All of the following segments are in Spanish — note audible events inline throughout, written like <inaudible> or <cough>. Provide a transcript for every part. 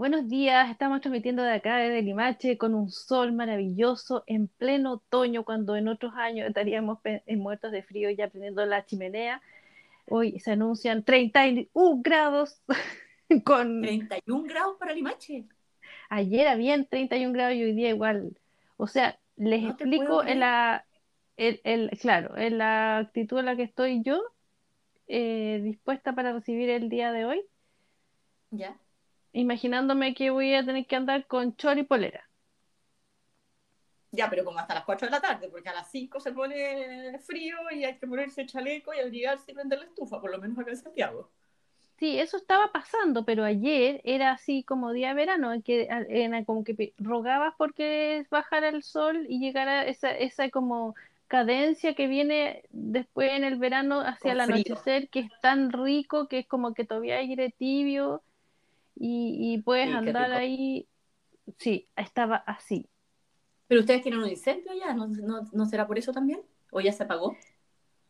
Buenos días, estamos transmitiendo de acá, desde Limache, con un sol maravilloso en pleno otoño, cuando en otros años estaríamos muertos de frío ya prendiendo la chimenea. Hoy se anuncian 31 grados <laughs> con... 31 grados para Limache. Ayer habían 31 grados y hoy día igual. O sea, les explico en la, el, claro, en la actitud en la que estoy yo, eh, dispuesta para recibir el día de hoy. Ya imaginándome que voy a tener que andar con chor y polera. Ya, pero como hasta las 4 de la tarde, porque a las 5 se pone frío y hay que ponerse chaleco y al llegar se prende la estufa, por lo menos acá en Santiago. Sí, eso estaba pasando, pero ayer era así como día de verano, en que era como que rogabas porque bajara el sol y llegara esa, esa como cadencia que viene después en el verano hacia el anochecer, que es tan rico que es como que todavía hay aire tibio y, puedes andar ahí. Sí, estaba así. ¿Pero ustedes tienen un incendio ya? ¿No, será por eso también? ¿O ya se apagó?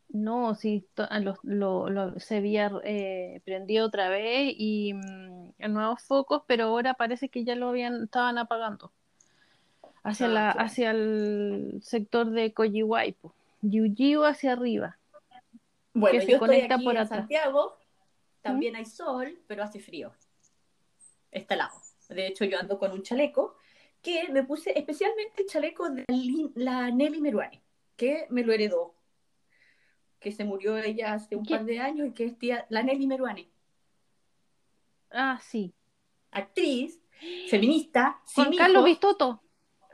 No, sí, ah, lo, se había eh, prendido otra vez y mm, nuevos focos, pero ahora parece que ya lo habían, estaban apagando hacia, ah, la, hacia el sector de Coyihuaypo, Yuyiu hacia arriba. Bueno, que se conecta por en Santiago, también hay sol, pero hace frío está lado. De hecho, yo ando con un chaleco que me puse especialmente el chaleco de la Nelly Meruane, que me lo heredó, que se murió ella hace un par de años y que es tía, la Nelly Meruane. Ah, sí. Actriz, feminista. Juan Carlos Vistoto.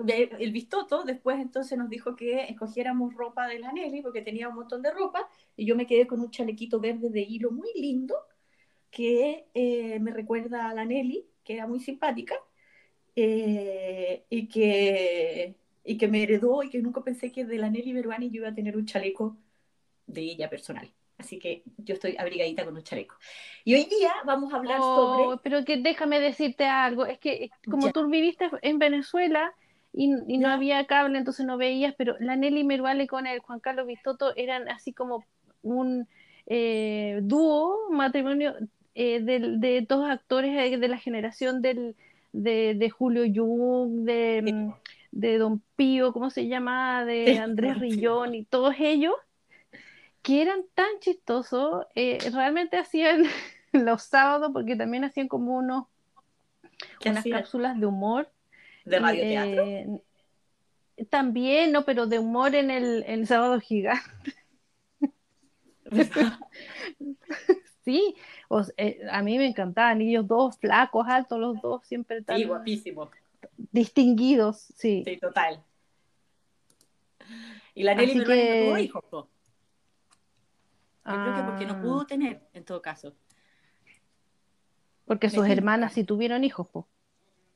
El Vistoto después entonces nos dijo que escogiéramos ropa de la Nelly porque tenía un montón de ropa y yo me quedé con un chalequito verde de hilo muy lindo que eh, me recuerda a la Nelly, que era muy simpática, eh, y, que, y que me heredó y que nunca pensé que de la Nelly Beruani yo iba a tener un chaleco de ella personal. Así que yo estoy abrigadita con un chaleco. Y hoy día vamos a hablar oh, sobre... Pero que déjame decirte algo, es que como tú viviste en Venezuela y, no había cable, entonces no veías, pero la Nelly Meruane con el Juan Carlos Vistoto eran así como un eh, dúo, matrimonio eh, de, dos actores de la generación del, de, Julio Jung, de, mm, de, Don Pío, ¿cómo se llama? De Andrés Rillón y todos ellos, que eran tan chistosos, eh, realmente hacían <laughs> los sábados, porque también hacían como unos, unas cápsulas de humor. ¿De radioteatro? Eh, también, no, pero de humor en el, en el sábado gigante. <laughs> sí, eh, a mí me encantaban ellos dos, flacos, altos, los dos, siempre tan... Guapísimos. Distinguidos, sí. Sí, total. Y la Nelly no tuvo hijos, Yo creo que porque no ah. pudo tener, en todo caso. Porque sus hermanas sí tuvieron hijos, po.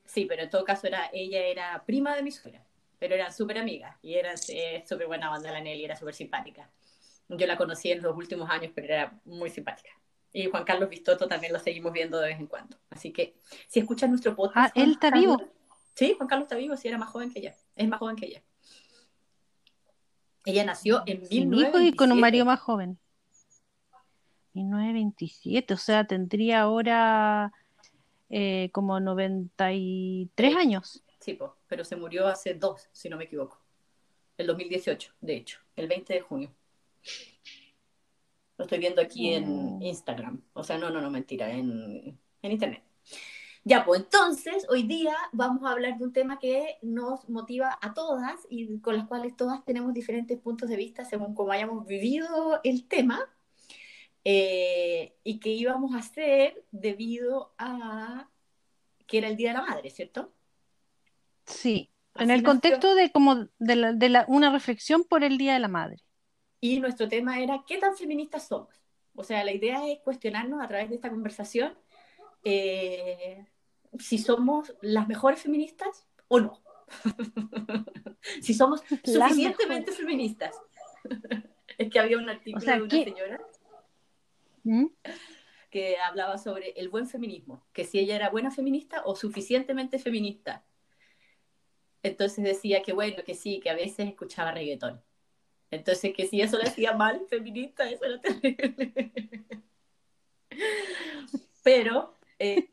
Sí, pero en todo caso era, ella era prima de mi suegra, pero eran súper amigas y era eh, súper buena banda la Nelly, era súper simpática. Yo la conocí en los últimos años, pero era muy simpática. Y Juan Carlos Vistoto también lo seguimos viendo de vez en cuando. Así que si escuchan nuestro podcast. Ah, él está vivo. Sí, Juan Carlos está vivo, sí, era más joven que ella. Es más joven que ella. Ella nació en 1927. y con un marido más joven. 1927, o sea, tendría ahora eh, como 93 años. Sí, pero se murió hace dos, si no me equivoco. El 2018, de hecho, el 20 de junio. Lo estoy viendo aquí en mm. Instagram. O sea, no, no, no, mentira, en, Internet. Ya, pues entonces, hoy día vamos a hablar de un tema que nos motiva a todas y con las cuales todas tenemos diferentes puntos de vista según cómo hayamos vivido el tema eh, y que íbamos a hacer debido a que era el Día de la Madre, ¿cierto? Sí, en el contexto de como de, de una reflexión por el Día de la Madre. Y nuestro tema era, ¿qué tan feministas somos? O sea, la idea es cuestionarnos a través de esta conversación eh, si somos las mejores feministas o no. <laughs> si somos suficientemente feministas. <laughs> es que había un artículo de una señora ¿Mm? que hablaba sobre el buen feminismo, que si ella era buena feminista o suficientemente feminista. Entonces decía que bueno, que sí, que a veces escuchaba reggaetón. Entonces, que si eso le hacía mal, feminista, eso era terrible. Pero, eh,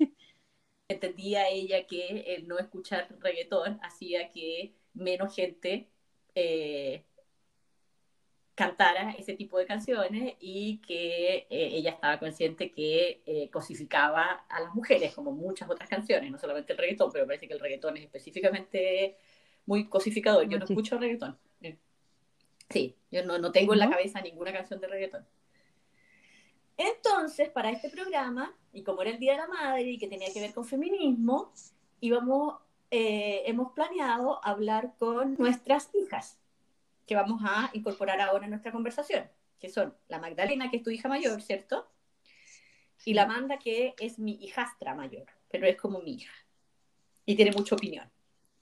entendía ella que el no escuchar reggaetón hacía que menos gente eh, cantara ese tipo de canciones y que eh, ella estaba consciente que eh, cosificaba a las mujeres, como muchas otras canciones, no solamente el reggaetón, pero parece que el reggaetón es específicamente muy cosificador. Yo no escucho reggaetón. Sí, yo no, no tengo en la cabeza ninguna canción de reggaetón. Entonces, para este programa, y como era el Día de la Madre y que tenía que ver con feminismo, íbamos, eh, hemos planeado hablar con nuestras hijas, que vamos a incorporar ahora en nuestra conversación, que son la Magdalena, que es tu hija mayor, ¿cierto? Y la Amanda, que es mi hijastra mayor, pero es como mi hija. Y tiene mucha opinión.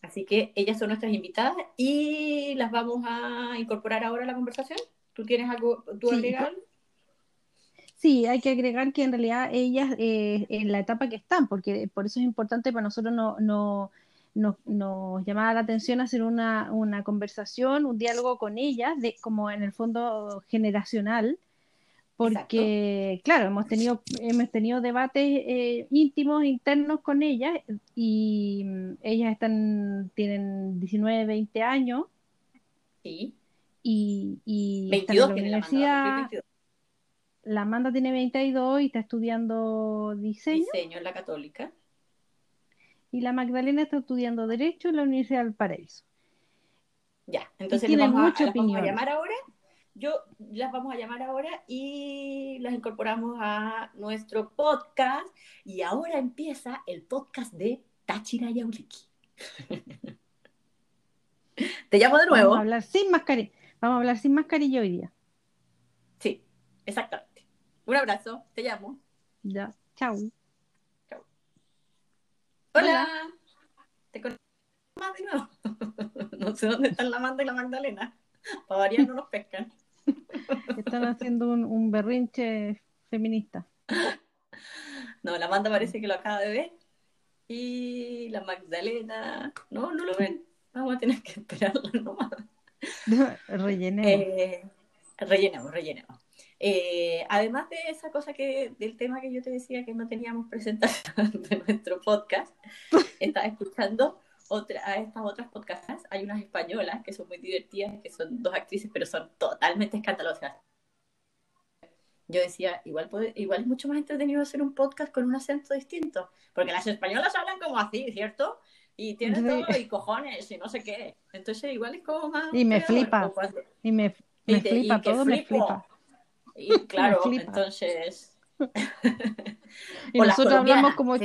Así que ellas son nuestras invitadas y las vamos a incorporar ahora a la conversación. ¿Tú tienes algo, tú sí, Sí, hay que agregar que en realidad ellas eh, en la etapa que están, porque por eso es importante para nosotros no, no, nos llamaba la atención hacer una, una, conversación, un diálogo con ellas, de, como en el fondo generacional, porque claro, hemos tenido, hemos tenido debates eh, íntimos, internos con ellas, y mm, ellas están, tienen 19, 20 años. Sí. Y, y 22 en la universidad. La Amanda tiene 22 y está estudiando diseño. Diseño en la católica. Y la Magdalena está estudiando Derecho en la Universidad del Paraíso. Ya, entonces les vamos, a, vamos a llamar ahora. Yo las vamos a llamar ahora y las incorporamos a nuestro podcast. Y ahora empieza el podcast de Tachira Yauliki. <laughs> Te llamo de nuevo. Vamos a hablar sin mascarilla. Vamos a hablar sin mascarilla hoy día. Sí, exactamente. Un abrazo, te llamo. Ya, chao. Chao. Hola. ¿Te conozco más de nuevo? <laughs> no sé dónde están la Amanda y la Magdalena. Para variar no nos pescan. Están haciendo un, un berrinche feminista. No, la Amanda parece que lo acaba de ver. Y la Magdalena, no, no lo ven. Vamos a tener que esperarla nomás. <laughs> rellenemos. Eh, rellenemos, rellenemos. Eh, además de esa cosa que, del tema que yo te decía que no teníamos presentación <laughs> de nuestro podcast, estaba escuchando otra, a estas otras podcasts. Hay unas españolas que son muy divertidas, que son dos actrices, pero son totalmente escandalosas. Yo decía, igual, puede, igual es mucho más entretenido hacer un podcast con un acento distinto, porque las españolas hablan como así, ¿cierto? Y tienen todo, y cojones, y no sé qué. Entonces, igual es como más. Y me flipa. Y me, me flipa, todo me flipa. Y claro, <laughs> entonces. <laughs> y nosotros hablamos como.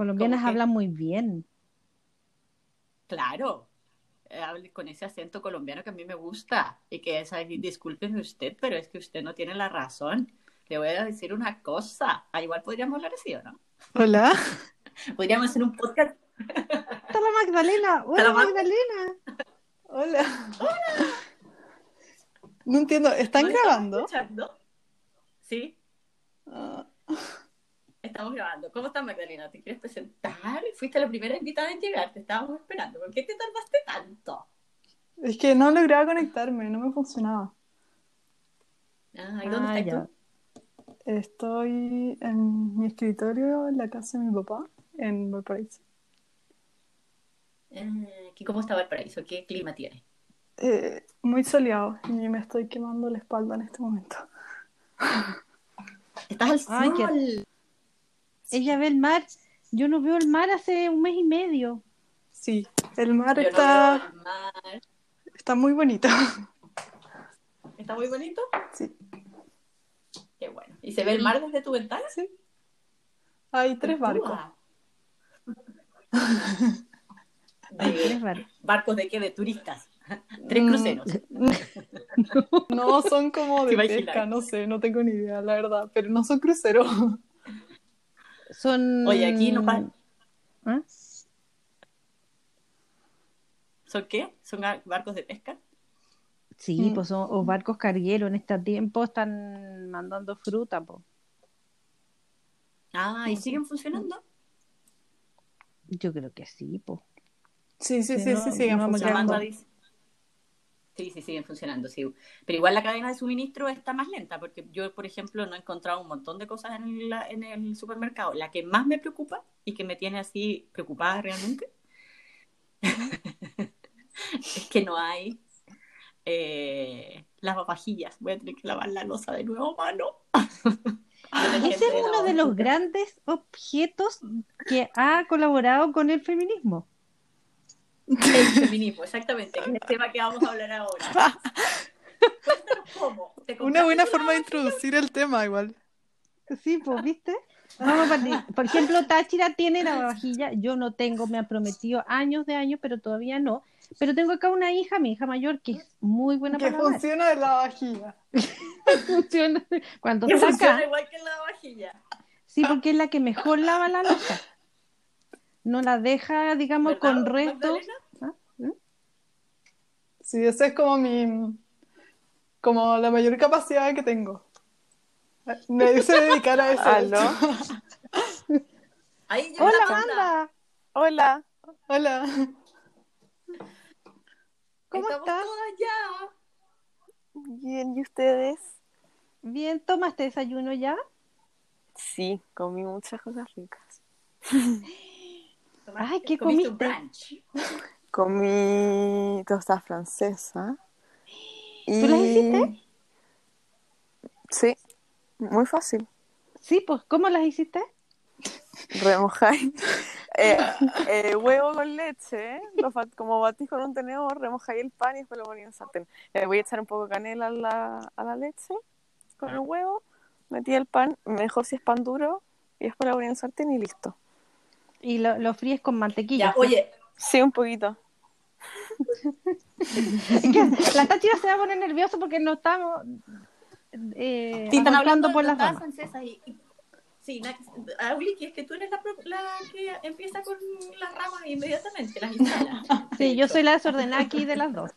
Colombianas hablan muy bien. Claro, con ese acento colombiano que a mí me gusta y que es ahí, discúlpeme usted, pero es que usted no tiene la razón. Le voy a decir una cosa. Ah, igual podríamos hablar así, ¿o no? Hola. <laughs> Podríamos hacer un podcast. Está la Magdalena. Hola, Magdalena. Hola. Hola. No entiendo, ¿están grabando? Escuchando? Sí. Ah. Estamos grabando. ¿Cómo estás, Magdalena? ¿Te quieres presentar? Fuiste la primera invitada en llegar, te estábamos esperando. ¿Por qué te tardaste tanto? Es que no lograba conectarme, no me funcionaba. Ah, ¿y dónde ah, estás tú? Estoy en mi escritorio en la casa de mi papá, en Valparaíso. Eh, ¿Cómo está Valparaíso? ¿Qué clima tiene? Eh, muy soleado y me estoy quemando la espalda en este momento. Estás al sol. Ella ve el mar. Yo no veo el mar hace un mes y medio. Sí, el mar está. Está muy bonito. ¿Está muy bonito? Sí. Qué bueno. ¿Y se ve el mar desde tu ventana? Sí. Hay tres barcos. ¿Barcos de qué? ¿De turistas? Tres cruceros. Mm, <laughs> no, son como de pesca, no sé, no tengo ni idea, la verdad, pero no son cruceros. Son. Oye, aquí no pasa. ¿Ah? ¿Son qué? ¿Son barcos de pesca? Sí, mm. pues son o barcos cargueros. En este tiempo están mandando fruta, pues. Ah, ¿y siguen funcionando? Yo creo que sí, pues. Sí, sí, sí, sí, siguen funcionando. Sí, sí, siguen funcionando, sí. Pero igual la cadena de suministro está más lenta, porque yo, por ejemplo, no he encontrado un montón de cosas en, la- en el supermercado. La que más me preocupa y que me tiene así preocupada realmente <laughs> es que no hay eh, lavavajillas. Voy a tener que lavar la losa de nuevo, mano. <laughs> Ese es uno de los grandes objetos que ha colaborado con el feminismo. El <laughs> feminismo, exactamente, que es el tema que vamos a hablar ahora. Cuéntanos <laughs> cómo. ¿Te Una buena forma de introducir el tema igual. Sí, pues, ¿viste? Vamos a partir. Por ejemplo, Táchira tiene la vajilla, yo no tengo, me han prometido años de años, pero todavía no. Pero tengo acá una hija, mi hija mayor, que es muy buena Que para lavar. funciona de la vajilla. <laughs> Funciona. Cuando Que está funciona igual que la lavavajilla. sí, porque es la que mejor lava la losa. No la deja, digamos, ¿Verdad, con restos. ¿Ah? ¿Mm? Sí, esa es como mi. como la mayor capacidad que tengo. Me dice dedicar a eso. llegó <laughs> Hola, la banda. Amanda. Hola, Hola. ¿Cómo Estamos estás? todas ya. bien, ¿y ustedes? Bien, ¿tomaste desayuno ya? Sí, comí muchas cosas ricas. <laughs> Ay, ¿qué Comiste un comiste? brunch. Comí tostada francesa. ¿Tú las hiciste? Sí, muy fácil. Sí, pues, ¿cómo las hiciste? Remojáis <laughs> eh, eh, huevo con leche, lo como batís con un tenedor, remojáis el pan y después lo ponéis en sartén. Le voy a echar un poco de canela a la, a la leche con el huevo, metí el pan, mejor si es pan duro, y después lo ponía en sartén y listo. Y lo, lo fríes con mantequilla. Ya, oye, Sí, un poquito. Es que la Táchira se va a poner nervioso porque no estamos eh, Sí, están hablando por las ramas. francesas y, y- sí, na- Auliki, es que tú eres la, la que empieza con las ramas inmediatamente, las instala. <laughs> Sí, yo soy la desordenada aquí de las dos.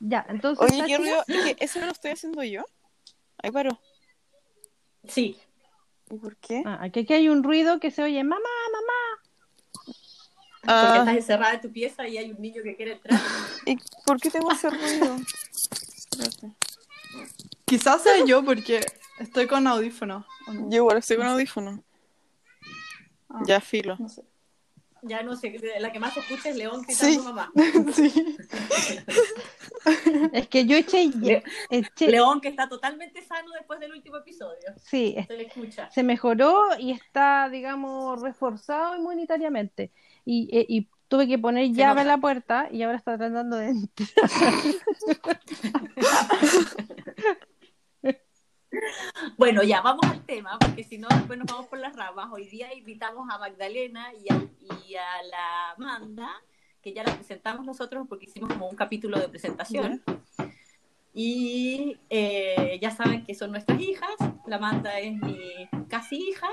Ya, entonces. Oye, ¿qué ruido? ¿Y que ¿Eso no lo estoy haciendo yo? Ahí paró. Sí, ¿Y por qué? Ah, aquí, aquí hay un ruido que se oye, mamá, mamá. Porque Ah, estás encerrada en tu pieza y hay un niño que quiere entrar. ¿y por qué tengo ese ruido? Quizás sea yo porque estoy con audífono. ¿o no? Yo igual estoy con audífono. Ah, Ya filo. No sé. Ya no sé, la que más escucha es León gritando Sí. mamá. <laughs> Sí. <laughs> Es que yo eché. Le- eché- León que está totalmente sano después del último episodio. sí, Se le escucha. se mejoró y está, digamos, reforzado inmunitariamente. Y, eh, y tuve que poner llave a la puerta y ahora está tratando de entrar. <laughs> Bueno, ya vamos al tema, porque si no, después nos vamos por las ramas. Hoy día invitamos a Magdalena y a, y a la Amanda, que ya la presentamos nosotros porque hicimos como un capítulo de presentación. Y eh, ya saben que son nuestras hijas. La Amanda es mi casi hija.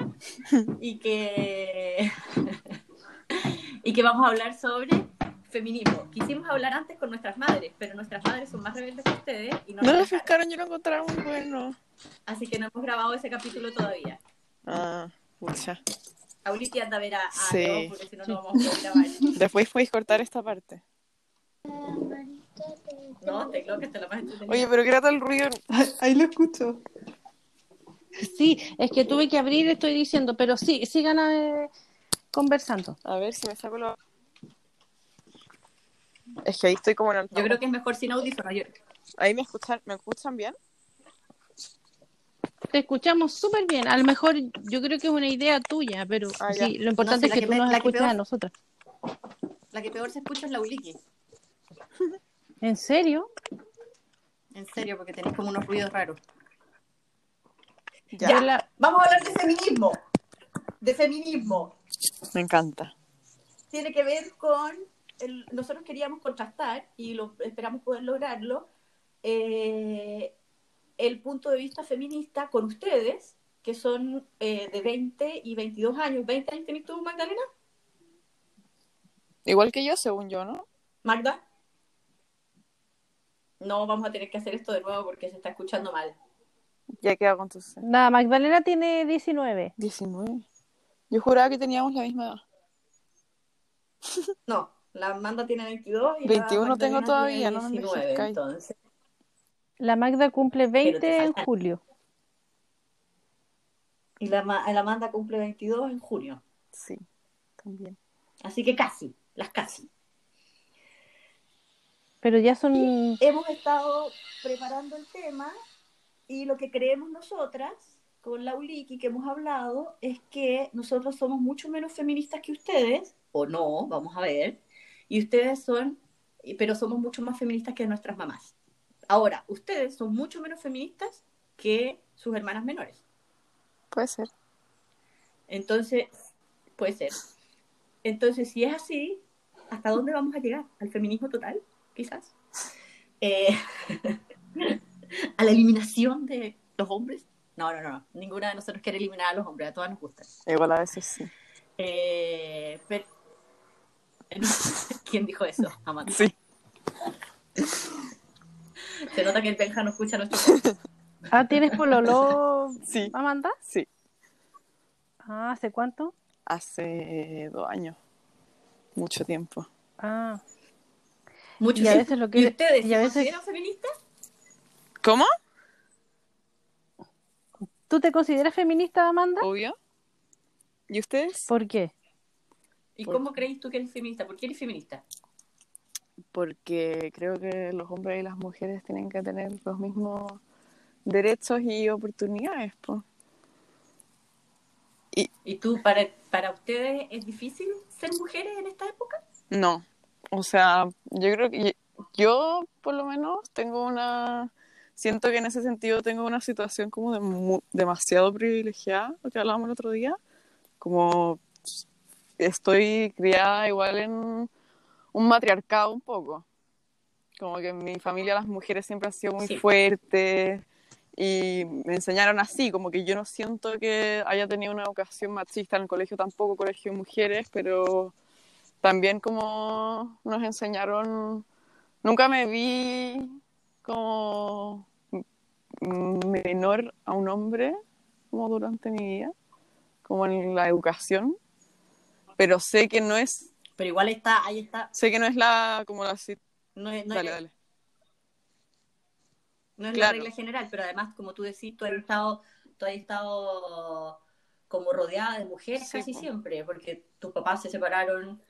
<laughs> Y que, y que vamos a hablar sobre feminismo. Quisimos hablar antes con nuestras madres, pero nuestras madres son más rebeldes que ustedes y no No lo pescaron, yo lo encontraba muy bueno. Así que no hemos grabado ese capítulo todavía. Ah, pucha. Auliti anda a ver a, a Sí. León, porque si no, no vamos a poder grabar. Después podéis cortar esta parte. No, te creo que te la más. Oye, pero ¿qué era todo el ruido? Ahí, lo escucho. Sí, es que tuve que abrir, estoy diciendo, pero sí, sigan eh, conversando. A ver si me saco lo... Es que ahí estoy como en el... Yo creo que es mejor sin audífonos. Yo- Ahí me escuchan, ¿me escuchan bien? Te escuchamos súper bien. A lo mejor yo creo que es una idea tuya, pero Ah, sí, lo importante No es sé, que, que tú me- nos escuches peor- a nosotras. La que peor se escucha es la Auliki. ¿En serio? En serio, porque tenés como unos ruidos raros. Ya. La- Vamos a hablar de feminismo. De feminismo. Me encanta. Tiene que ver con. el- nosotros queríamos contrastar, y lo, esperamos poder lograrlo, eh, el punto de vista feminista con ustedes, que son eh, de 20 y 22 años. ¿20 años tenés tú, Magdalena? Igual que yo, según yo, ¿no? Magda. No, vamos a tener que hacer esto de nuevo porque se está escuchando mal. Ya queda con entonces. Nada, Magdalena tiene 19. 19. Yo juraba que teníamos la misma edad. No, la Amanda tiene 22 y 21 la tengo todavía, tiene no me 19, entonces. La Magda cumple 20 te en julio. Y la, la Amanda cumple 22 en junio. Sí, también. Así que casi, las casi. Pero ya son. Hemos estado preparando el tema y lo que creemos nosotras con la Uliki que hemos hablado es que nosotros somos mucho menos feministas que ustedes, o no, vamos a ver, y ustedes son, pero somos mucho más feministas que nuestras mamás. Ahora, ustedes son mucho menos feministas que sus hermanas menores. Puede ser. Entonces, puede ser. Entonces, si es así, ¿hasta dónde vamos a llegar? ¿Al feminismo total? Quizás. Eh, <laughs> ¿A la eliminación de los hombres? No, no, no. Ninguna de nosotros quiere eliminar a los hombres. A todas nos gustan. Igual a veces sí. Eh, pero... <laughs> ¿Quién dijo eso? Amanda. Sí. <laughs> Se nota que el Benja no escucha nuestro. <laughs> Ah, ¿tienes pololo, Sí. Amanda? Sí. Ah, ¿hace cuánto? Hace dos años. Mucho tiempo. Ah, Mucho Y a sí. veces lo que- ¿Y ustedes y a veces- feministas? ¿Cómo? ¿Tú te consideras feminista, Amanda? Obvio. ¿Y ustedes? ¿Por qué? ¿Y Por- cómo crees tú que eres feminista? ¿Por qué eres feminista? Porque creo que los hombres y las mujeres tienen que tener los mismos derechos y oportunidades. po. ¿Y tú, para, para ustedes, es difícil ser mujeres en esta época? No, o sea, yo creo que yo por lo menos tengo una, siento que en ese sentido tengo una situación como de mu- demasiado privilegiada, lo que hablábamos el otro día, como estoy criada igual en un matriarcado un poco, como que en mi familia las mujeres siempre han sido muy Sí. fuertes y me enseñaron así, como que yo no siento que haya tenido una educación machista en el colegio tampoco, colegio de mujeres, pero también como nos enseñaron, nunca me vi como menor a un hombre como durante mi vida, como en la educación, pero sé que no es, Pero igual está, ahí está. sé que no es la, como la, No es, no dale, es- dale. no es Claro. la regla general, pero además, como tú decís, tú has estado, tú has estado como rodeada de mujeres Sí, casi po. siempre, porque tus papás se separaron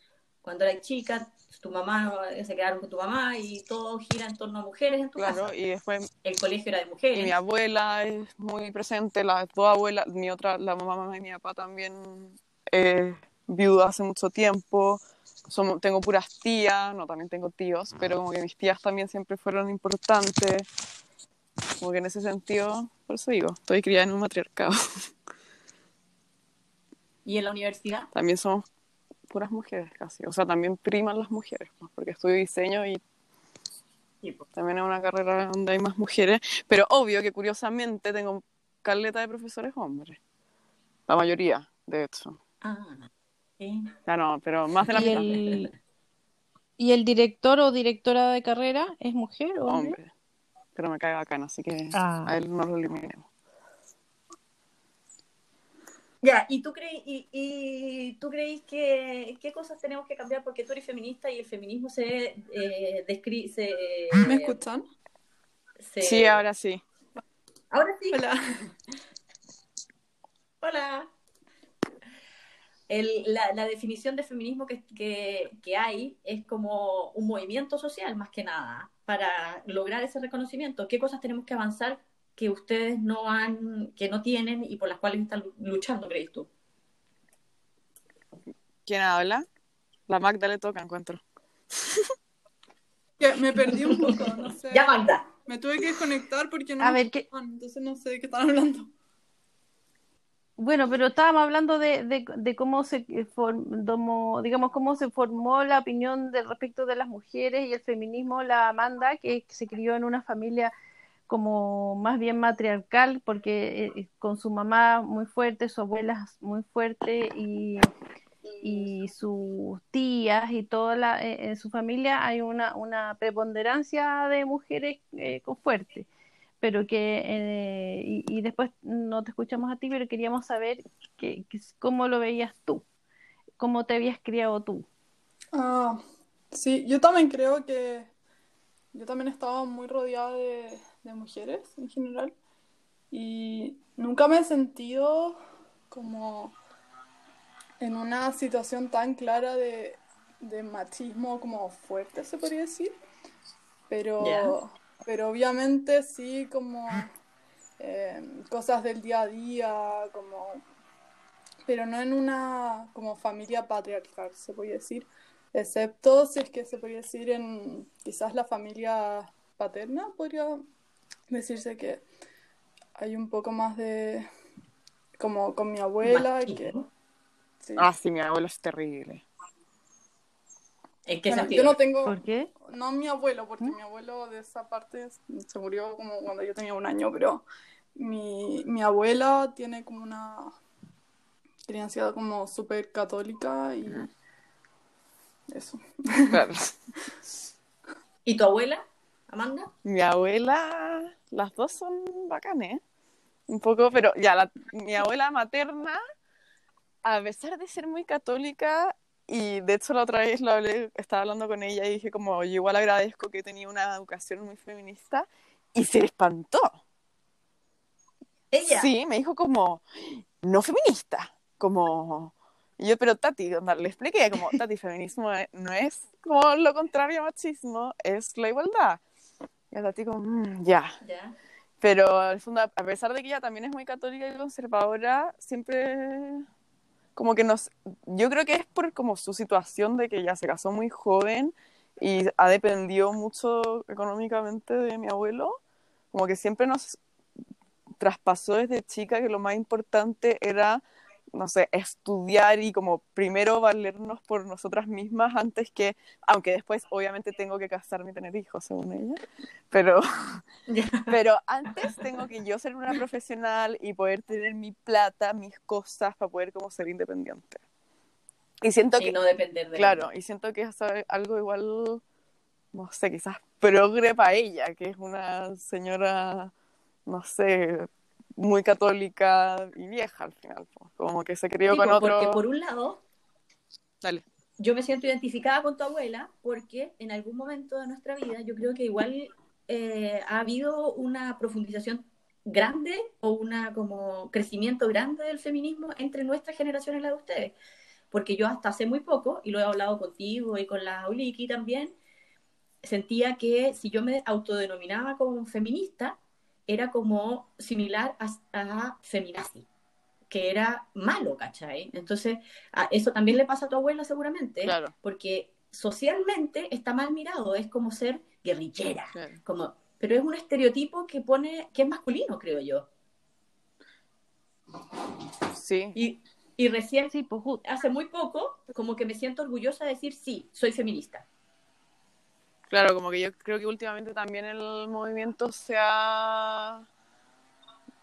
cuando eras chica, tu mamá se quedaron con tu mamá y todo gira en torno a mujeres en tu Claro, casa. y después El colegio era de y mujeres. mi abuela es muy presente, las dos abuelas, mi otra, la mamá de mi papá también viuda hace mucho tiempo, somos, tengo puras tías, no, también tengo tíos, pero como que mis tías también siempre fueron importantes, como que en ese sentido, por eso digo, estoy criada en un matriarcado, <laughs> Y en la universidad, también somos puras mujeres casi, o sea, también priman las mujeres, pues, porque estudio diseño y po. también es una carrera donde hay más mujeres, pero obvio que curiosamente tengo caleta de profesores hombres, la mayoría, de hecho. Ah, sí. Ya no, pero más de la ¿Y mitad. el, ¿Y el director o directora de carrera es mujer o hombre? Hombre. Pero me cae bacán, así que Ah. a él no lo eliminemos. Ya, ¿y tú, crees y, y tú crees que qué cosas tenemos que cambiar? Porque tú eres feminista y el feminismo se eh, describe... Se, ¿Me escuchan? se- Sí, ahora sí. Ahora sí. Hola. Hola. El- la, la definición de feminismo que, que- que hay es como un movimiento social, más que nada, para lograr ese reconocimiento. ¿Qué cosas tenemos que avanzar que ustedes no han, que no tienen y por las cuales están luchando, crees tú? ¿Quién habla? La Magda le toca, encuentro. Que me perdí un poco, <laughs> no sé. Ya, Magda. Me tuve que desconectar porque no A me ver, ¿qué- entonces no sé de qué están hablando. Bueno, pero estábamos hablando de, de, de cómo se formó, digamos, cómo se formó la opinión del respecto de las mujeres y el feminismo, la Amanda, que se crió en una familia como más bien matriarcal, porque eh, con su mamá muy fuerte, su abuela muy fuerte y, y sus tías y toda la, eh, en su familia hay una, una preponderancia de mujeres eh, fuerte pero que eh, y, y después no te escuchamos a ti, pero queríamos saber que, que- cómo lo veías tú, cómo te habías criado tú. Ah, sí, yo también creo que yo también estaba muy rodeada de, de mujeres en general. Y nunca me he sentido como en una situación tan clara de, de machismo como fuerte, se podría decir. Pero, pero obviamente sí como eh, cosas del día a día, como pero no en una como familia patriarcal, se podría decir, excepto si es que se podría decir en quizás la familia paterna, podría decirse que hay un poco más de como con mi abuela, que sí. Ah, sí, mi abuelo es terrible. ¿En qué Bueno, yo no tengo, ¿Por qué? no mi abuelo, porque mi abuelo de esa parte se murió como cuando yo tenía un año, pero mi, mi abuela tiene como una crianza como súper católica y eso. Claro. <laughs> ¿Y tu abuela, Amanda? Mi abuela, las dos son bacanes. Un poco, pero ya, la- mi abuela materna, a pesar de ser muy católica, y de hecho la otra vez lo hablé, estaba hablando con ella y dije como, yo igual agradezco que tenía una educación muy feminista, y se espantó. Ella. Sí, me dijo como, no feminista, como... Y yo, pero Tati, le expliqué como, Tati, feminismo e- no es como lo contrario a machismo, es la igualdad. Y la Tati como, "Mm, ya. Ya. Pero al fondo, a pesar de que ella también es muy católica y conservadora, siempre como que nos... Yo creo que es por como su situación de que ella se casó muy joven y ha dependido mucho económicamente de mi abuelo, como que siempre nos traspasó desde chica que lo más importante era, no sé, estudiar y como primero valernos por nosotras mismas antes que, aunque después obviamente tengo que casarme y tener hijos, según ella, pero, <laughs> pero antes tengo que yo ser una profesional y poder tener mi plata, mis cosas para poder como ser independiente. Y siento que, Y no depender de Claro, y siento que es algo igual, no sé, quizás progre para ella, que es una señora, no sé, muy católica y vieja al final, pues, como que se crió Sí, con pues, otro... Porque por un lado, Dale. yo me siento identificada con tu abuela porque en algún momento de nuestra vida yo creo que igual eh, ha habido una profundización grande o una como crecimiento grande del feminismo entre nuestra generación y la de ustedes. Porque yo hasta hace muy poco, y lo he hablado contigo y con la Uliki también, sentía que si yo me autodenominaba como feminista, era como similar a, a feminazi, que era malo, ¿cachai? Entonces, a- eso también le pasa a tu abuela seguramente, Claro, porque socialmente está mal mirado, es como ser guerrillera, claro. como, pero es un estereotipo que pone, que es masculino, creo yo. Sí, Y, y recién, Sí, pues hace muy poco, como que me siento orgullosa de decir, sí, soy feminista. Claro, como que yo creo que últimamente también el movimiento se ha...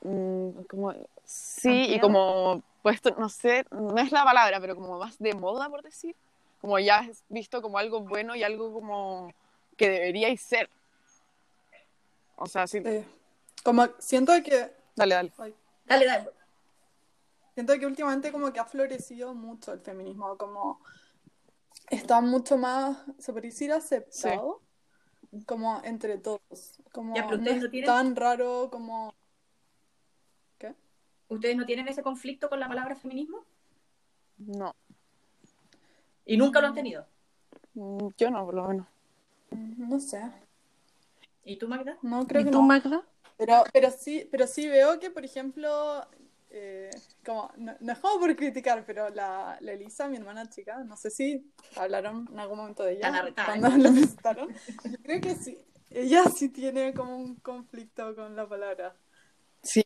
mm, como, sí, y como puesto, no sé, no es la palabra, pero como más de moda, por decir. Como ya es visto como algo bueno y algo como que deberíais ser. O sea, sí, Sí. Como siento que dale, dale. ay, Dale, dale. Siento que últimamente como que ha florecido mucho el feminismo, como está mucho más, se puede decir, aceptado, como entre todos. Como Ya, pero no ustedes es no tienen- tan raro como... ¿Qué? ¿Ustedes no tienen ese conflicto con la palabra feminismo? No, Y nunca lo han tenido. mm, yo no, por lo menos. No sé, ¿Y tú, Magda? no creo ¿Y que tú, no. Magda? Pero, pero sí, pero sí veo que, por ejemplo, eh, como, no, no es como por criticar, pero la, la Elisa, mi hermana chica, no sé si hablaron en algún momento de ella cuando ¿eh? la visitaron. Yo creo que sí. Ella sí tiene como un conflicto con la palabra. Sí,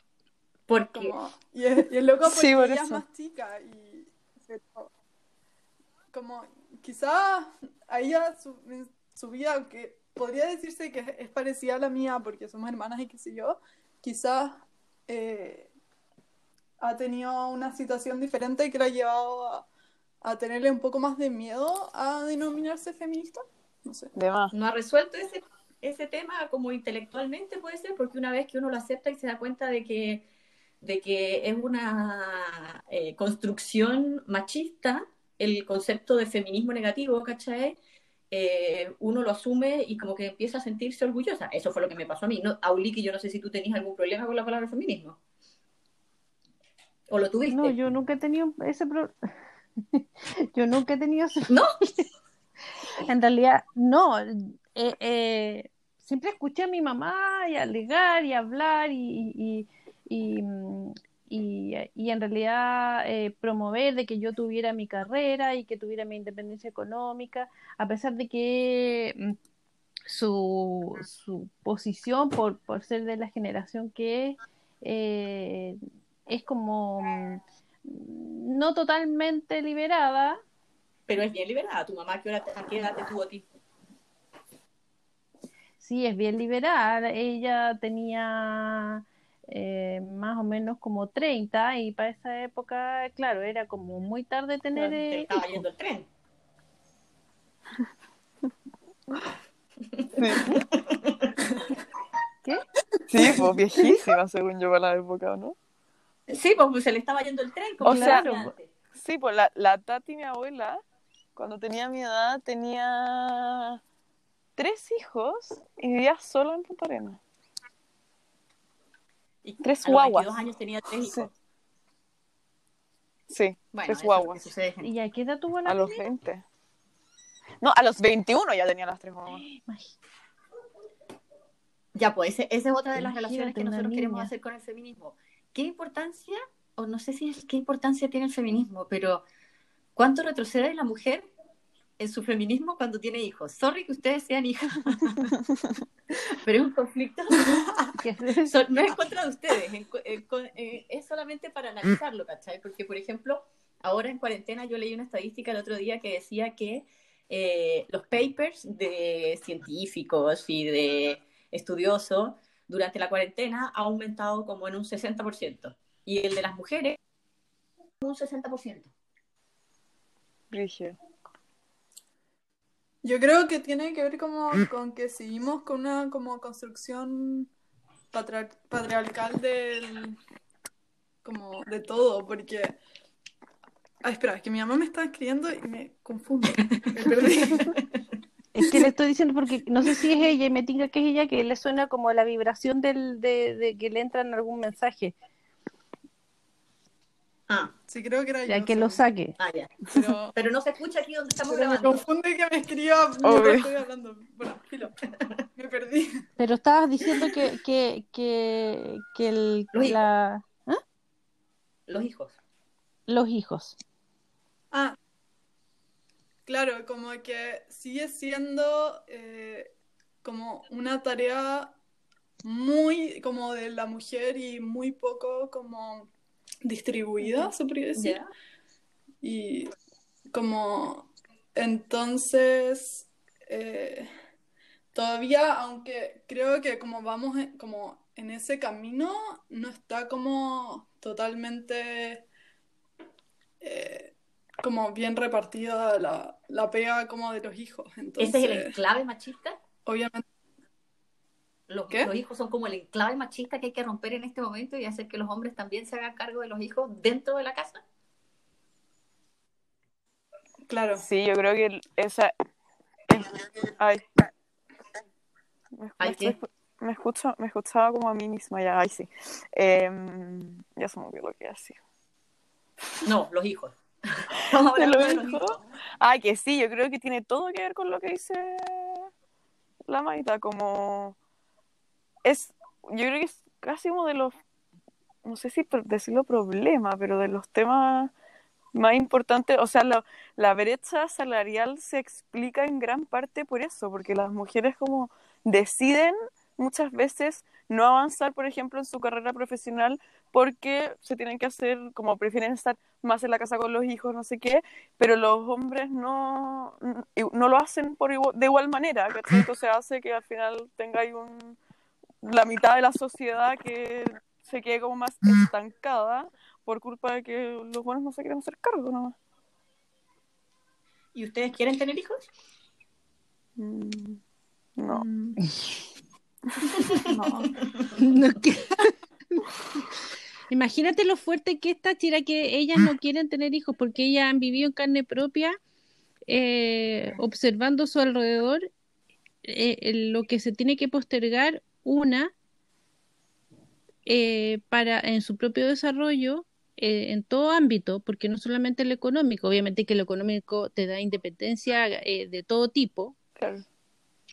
Porque Como, y, es, y es loco porque Sí, por ella es más chica y pero, como quizás a ella su, su vida, aunque podría decirse que es, es parecida a la mía porque somos hermanas y qué sé yo, quizás eh, ha tenido una situación diferente que la ha llevado a, a tenerle un poco más de miedo a denominarse feminista. No sé. de más. no ha resuelto ese, ese tema como intelectualmente puede ser, porque una vez que uno lo acepta y se da cuenta de que, de que es una eh, construcción machista, el concepto de feminismo negativo, ¿cachai? eh, uno lo asume y como que empieza a sentirse orgullosa. Eso fue lo que me pasó a mí. No, Auliki, yo no sé si tú tenías algún problema con la palabra feminismo. ¿O lo tuviste? No, yo nunca he tenido ese problema. <laughs> yo nunca he tenido ese ¿No? <laughs> En realidad, no. Eh, eh, siempre escuché a mi mamá y alegar y hablar y, y, y, y, y en realidad eh, promover de que yo tuviera mi carrera y que tuviera mi independencia económica, a pesar de que mm, su, su posición por, por ser de la generación que es, eh, es como mm, no totalmente liberada, Pero es bien liberada. ¿Tu mamá qué hora te- a qué edad te tuvo a ti? Sí, es bien liberal. Ella tenía eh, más o menos como 30 y para esa época, claro, era como muy tarde tener Te estaba yendo el tren. <laughs> ¿Qué? Sí, pues viejísima, según yo, para la época, ¿o ¿no? Sí, pues se le estaba yendo el tren. Como O se sea, antes. Sí, pues la, la Tati, mi abuela, cuando tenía mi edad, tenía tres hijos y vivía sola en Punta Arenas. Y tres a los guaguas. 22 años tenía tres Sí. hijos. Sí, Bueno, tres guaguas. ¿Y a qué edad tuvo la A los 20. No, a los 21 ya tenía las tres guaguas. Ya, pues ese- esa es otra de las Imagínate relaciones que nosotros queremos hacer con el feminismo. ¿Qué importancia, o no sé si es qué importancia tiene el feminismo, pero cuánto retrocede la mujer en su feminismo cuando tiene hijos? Sorry que ustedes sean hijas, <laughs> pero es un conflicto, no es contra de ustedes, eh, es solamente para analizarlo, ¿cachai? Porque, por ejemplo, ahora en cuarentena yo leí una estadística el otro día que decía que eh, los papers de científicos y de estudiosos durante la cuarentena ha aumentado como en un 60%. Y el de las mujeres, un 60%. Brigio. Yo creo que tiene que ver como con que seguimos con una como construcción patria- patriarcal del como de todo, porque Ay, espera, es que mi mamá me está escribiendo y me confundo. <laughs> Me perdí. Es que le estoy diciendo porque no sé si es ella y me tinga que es ella que le suena como la vibración del, de, de que le entra en algún mensaje. Ah, Sí, creo que era Ya yo, que lo saque. ah, ya. Pero, <laughs> Pero no se escucha aquí donde estamos pero me grabando. confunde que me escriba mientras estoy hablando. Bueno, filo. <laughs> Me perdí. Pero estabas diciendo que, que, que, que el, Los hijos. la, Los hijos. los hijos. Ah, claro, como que sigue siendo eh, como una tarea muy como de la mujer y muy poco como distribuida, se podría decir. Y como entonces eh, todavía, aunque creo que como vamos en, como en ese camino, no está como totalmente eh, como bien repartida la, la pega como de los hijos. Entonces, ¿Ese es el enclave machista? obviamente, Los, ¿Qué? los hijos son como el enclave machista que hay que romper en este momento y hacer que los hombres también se hagan cargo de los hijos dentro de la casa. claro. Sí, yo creo que el- esa. Ay. Me, Ay, me ¿qué? estoy- me escucho, me escuchaba como a mí misma ya, ay sí. Em, ya se me olvidó lo que decía. No, los hijos. Estamos ¿De hablando los de los hijos? hijos. Ay, que sí, yo creo que tiene todo que ver con lo que dice la Maita, como es, yo creo que es casi uno de los, no sé si decirlo problema, pero de los temas más importantes, o sea, la, la brecha salarial se explica en gran parte por eso, porque las mujeres como deciden muchas veces no avanzar, por ejemplo, en su carrera profesional porque se tienen que hacer, como prefieren estar más en la casa con los hijos, no sé qué, pero los hombres no, no lo hacen por igual- de igual manera, ¿cachai? Entonces <laughs> hace que al final tengáis un, la mitad de la sociedad que se quede como más estancada por culpa de que los buenos no se quieren hacer cargo nomás. ¿Y ustedes quieren tener hijos? Mm, No. <laughs> <laughs> No. <laughs> No que- <laughs> Imagínate lo fuerte que está, Chira, que ellas no quieren tener hijos porque ellas han vivido en carne propia eh, observando su alrededor eh, lo que se tiene que postergar, una, eh, para en su propio desarrollo, en todo ámbito, porque no solamente el económico, obviamente que lo económico te da independencia de todo tipo,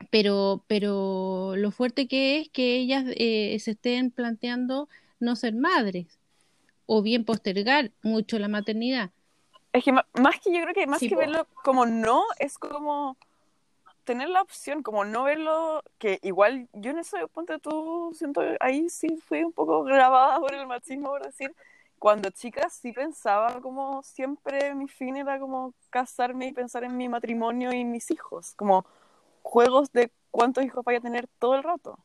pero, pero lo fuerte que es que ellas se estén planteando no ser madres o bien postergar mucho la maternidad. Es que más que yo creo que más que verlo como no, es como tener la opción, como no verlo, que igual yo en ese punto tú siento ahí sí fui un poco grabada por el machismo, por decir, cuando chica sí pensaba como siempre mi fin era como casarme y pensar en mi matrimonio y mis hijos, como juegos de cuántos hijos vaya a tener todo el rato.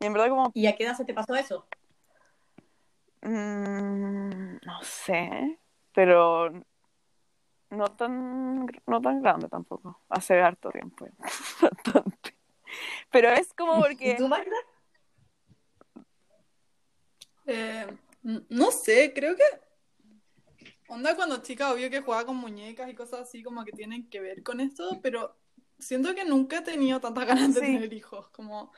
Y en verdad como... ¿Y a qué edad se te pasó eso? Mm, no sé, pero no tan, no tan grande tampoco. Hace harto tiempo. <laughs> Bastante. Pero es como porque. ¿Y tú, Magda? Eh, no sé, creo que. Onda cuando chica, obvio que jugaba con muñecas y cosas así como que tienen que ver con esto, pero siento que nunca he tenido tantas ganas de tener hijos. Como,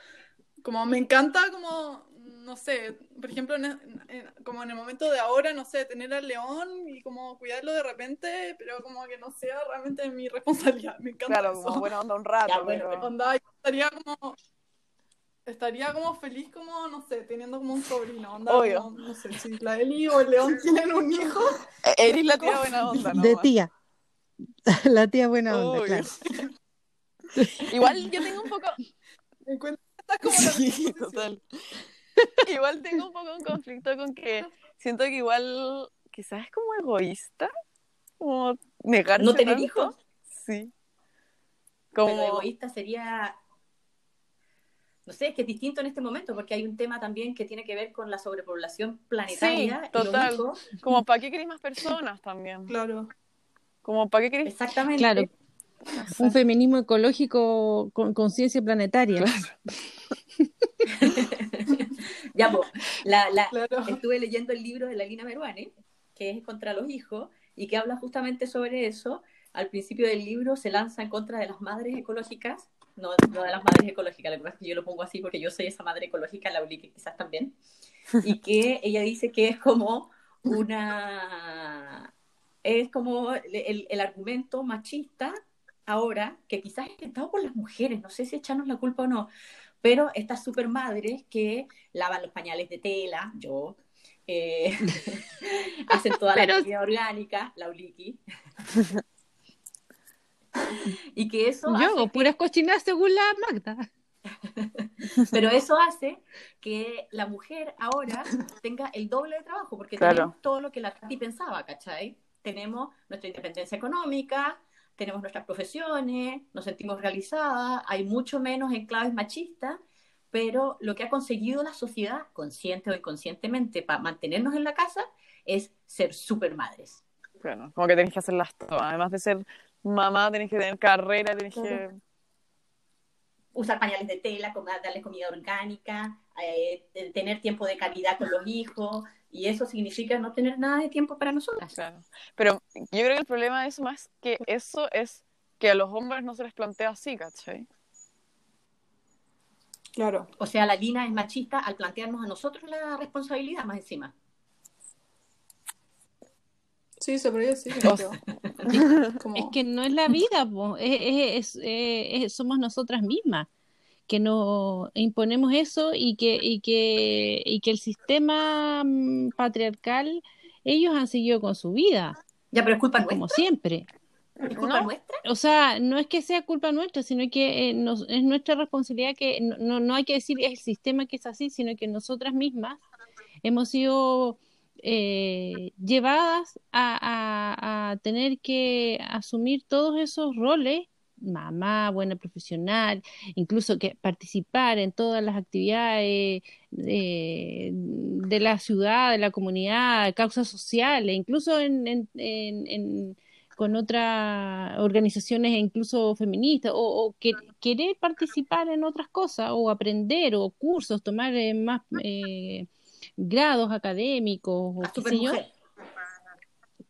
como me encanta como no sé, por ejemplo, como en el momento de ahora, no sé, tener al león y como cuidarlo de repente, pero como que no sea realmente mi <laughs> responsabilidad. Me encanta Claro, como bueno, onda un rato. pero... onda, estaría como estaría como feliz como, no sé, teniendo como un sobrino. Onda, Obvio. no sé, si la Eli o el León <laughs> tienen un hijo. E-, Eli la tía buena onda, ¿no? De tía. La tía buena onda, claro. <laughs> <laughs> Igual yo tengo un poco... Me encuentro como sí, total. igual tengo un poco un conflicto con que siento que igual quizás es como egoísta, como negar ¿No tener hijos? Sí. Como egoísta sería no sé, es que es distinto en este momento porque hay un tema también que tiene que ver con la sobrepoblación planetaria. Sí, total. Como para qué queréis más personas también. Claro. Como para qué queréis. Exactamente. Claro. Un feminismo ecológico con conciencia planetaria. <laughs> ya, pues, la, la, estuve leyendo el libro de la Lina Meruane, que es contra los hijos, y que habla justamente sobre eso. Al principio del libro se lanza en contra de las madres ecológicas, no, no de las madres ecológicas, la verdad es que yo lo pongo así porque yo soy esa madre ecológica, la que quizás también, y <laughs> que ella dice que es como una es como el, el, argumento machista ahora, que quizás es inventado por las mujeres, no sé si echarnos la culpa o no, pero estas super madres que lavan los pañales de tela, yo, eh, <laughs> hacen toda la comida orgánica, la uliki. <laughs> y que eso yo hago puras cochinas según la Magda. <laughs> Pero eso hace que la mujer ahora tenga el doble de trabajo, porque tenemos todo lo que la Tati pensaba, ¿cachai? Tenemos nuestra independencia económica, tenemos nuestras profesiones, nos sentimos realizadas, hay mucho menos enclaves machistas, pero lo que ha conseguido la sociedad, consciente o inconscientemente, para mantenernos en la casa, es ser super madres. Bueno, como que tenés que hacerlas todas. Además de ser mamá, tenés que tener carrera, tenés que... Usar pañales de tela, darles comida orgánica, eh, tener tiempo de calidad con los hijos, y eso significa no tener nada de tiempo para nosotras. Claro. Pero yo creo que el problema de eso más que eso es que a los hombres no se les plantea así, ¿cachai? Claro. O sea, la Lina es machista al plantearnos a nosotros la responsabilidad más encima. Sí, se podría decir. Es que no es la vida, es, somos nosotras mismas que nos imponemos eso y que, y que, y que el sistema mm, patriarcal, ellos han seguido con su vida. Ya, pero es culpa nuestra. Como siempre. ¿Es culpa nuestra? O sea, no es que sea culpa nuestra, sino que eh, es nuestra responsabilidad que no, no hay que decir es el sistema que es así, sino que nosotras mismas hemos sido eh, llevadas a, a, tener que asumir todos esos roles mamá, buena profesional, incluso que participar en todas las actividades de, la ciudad, de la comunidad, causas sociales, incluso en, con otras organizaciones incluso feministas, o, que, querer participar en otras cosas, o aprender, o cursos, tomar eh, más eh, grados académicos, o qué sé yo.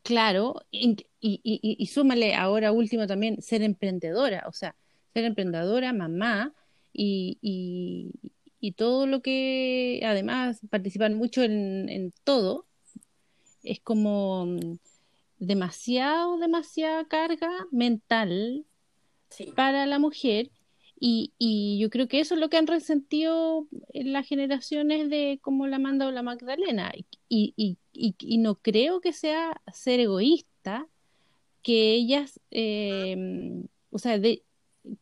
Claro, y, y, y, y súmale ahora último también ser emprendedora, o sea, ser emprendedora, mamá y, y, y todo lo que además participan mucho en, en todo, es como mm, demasiado, demasiada carga mental Sí. para la mujer y, y yo creo que eso es lo que han resentido en las generaciones de como la Amanda o la Magdalena y, y, y, y no creo que sea ser egoísta que ellas, eh, o sea, de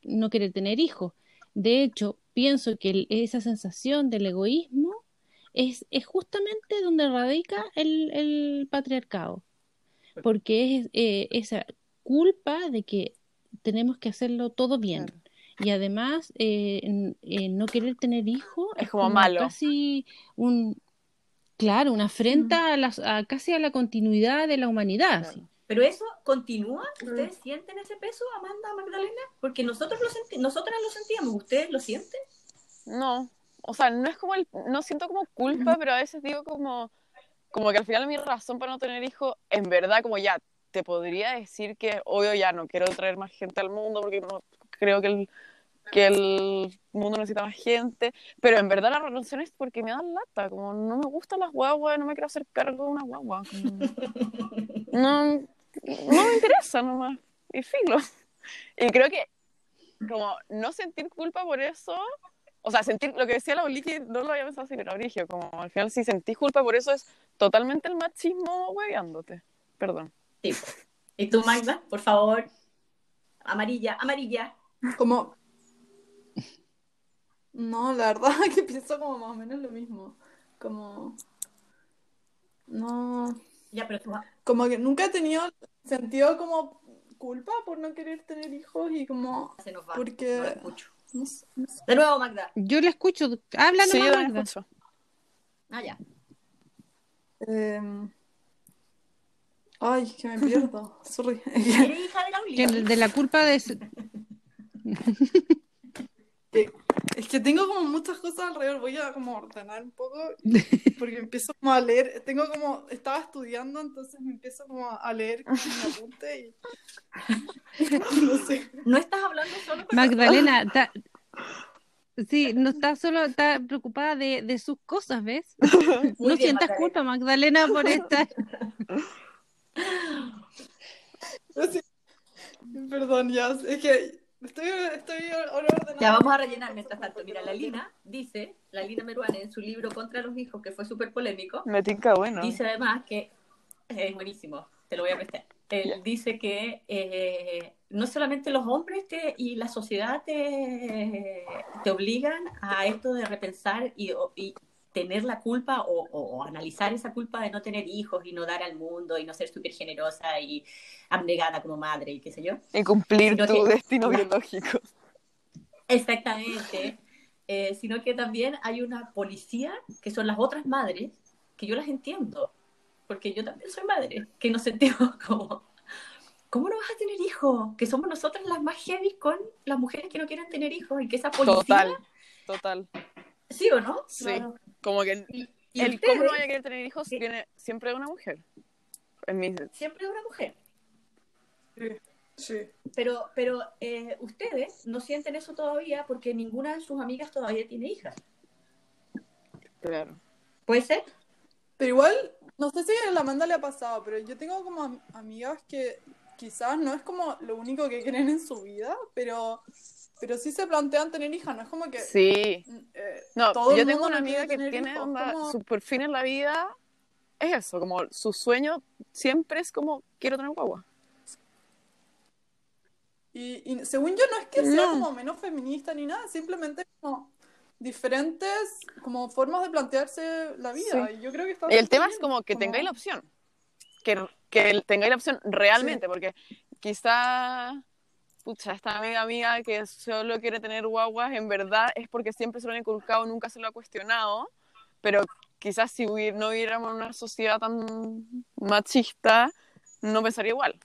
no querer tener hijos. De hecho, pienso que esa sensación del egoísmo es, es justamente donde radica el, el patriarcado, porque es eh, esa culpa de que tenemos que hacerlo todo bien. Claro. Y además, eh, eh, no querer tener hijos Es como malo. casi un, claro, una afrenta a la, a- casi a la continuidad de la humanidad. Claro. sí. Pero eso continúa, ¿ustedes sienten ese peso, Amanda, Magdalena? Porque nosotros lo senti nosotras lo sentíamos, ¿ustedes lo sienten? No, o sea, no es como el, no siento como culpa, pero a veces digo como, como que al final mi razón para no tener hijos, en verdad, como ya, te podría decir que obvio ya no quiero traer más gente al mundo porque no creo que el, que el mundo necesita más gente, pero en verdad la razón es porque me dan lata, como no me gustan las guaguas, no me quiero hacer cargo de una guagua, como, <laughs> no, no me interesa nomás, y filo. Y creo que como no sentir culpa por eso, o sea, sentir lo que decía la Oliki, no lo había pensado así, pero como al final si sentís culpa por eso es totalmente el machismo hueveándote. Perdón. Sí. ¿Y tú, Magda, por favor? Amarilla, amarilla. Como. No, la verdad <laughs> que pienso como más o menos lo mismo. Como. No. Ya, pero tú, Como que nunca he tenido sentido como culpa por no querer tener hijos y como. se nos va. Porque- No lo escucho. No sé, no sé. De nuevo, Magda. Yo la escucho, habla Sí, nomás, Magda. escucho. Ah, ya. Em, Ay, que me pierdo. <laughs> Sorry. ¿Eres hija de la de la culpa de <laughs> Es que tengo como muchas cosas alrededor, voy a como ordenar un poco <laughs> porque empiezo como a leer, tengo como, estaba estudiando, entonces me empiezo como a leer con mi apunte y <laughs> no sé. No estás hablando solo con Magdalena, <laughs> ta- sí, no está solo, está preocupada de, de sus cosas, ¿ves? Muy no bien, sientas Magdalena. culpa, Magdalena, por esta. Perdón, ya, es que estoy, estoy ordenando. Ya vamos a rellenar mientras tanto. Mira, la Lina dice, la Lina Meruane en su libro Contra los hijos, que fue súper polémico, Me tinca bueno. dice además que es buenísimo, te lo voy a prestar. Él dice que eh, no solamente los hombres te- y la sociedad te, te obligan a esto de repensar y, o- y tener la culpa o, o- o analizar esa culpa de no tener hijos y no dar al mundo y no ser súper generosa y abnegada como madre y qué sé yo. Y cumplir Sino tu que- destino <laughs> biológico. Exactamente. Eh, sino que también hay una policía, que son las otras madres, que yo las entiendo, porque yo también soy madre, que nos sentimos <laughs> como, ¿cómo no vas a tener hijos? Que somos nosotras las más heavy con las mujeres que no quieren tener hijos y que esa policía, Total, total. ¿sí o no? Sí. Claro. Como que Y, y el cómo no vaya a querer tener hijos Sí. viene siempre de una mujer. En mi... siempre es una mujer, Sí. pero, pero eh, ustedes no sienten eso todavía porque ninguna de sus amigas todavía tiene hijas. Claro. ¿Puede ser? Pero igual, no sé si a la Amanda le ha pasado, pero yo tengo como am- amigas que quizás no es como lo único que quieren en su vida, pero, pero sí se plantean tener hijas, no es como que... Sí. eh, No, todo yo tengo una amiga que tiene hijos, onda, como- su por fin en la vida es eso, como su sueño siempre es como quiero tener guagua. Y, y según yo no es que sea No. como menos feminista ni nada, simplemente como diferentes como formas de plantearse la vida. Sí. Y yo creo que está el tema es bien, como que tengáis la opción, que, que tengáis la opción realmente, porque quizá, pucha, esta amiga mía que solo quiere tener guaguas, en verdad es porque siempre se lo han inculcado, nunca se lo ha cuestionado, pero quizás si no viviéramos en una sociedad tan machista, no pensaría igual.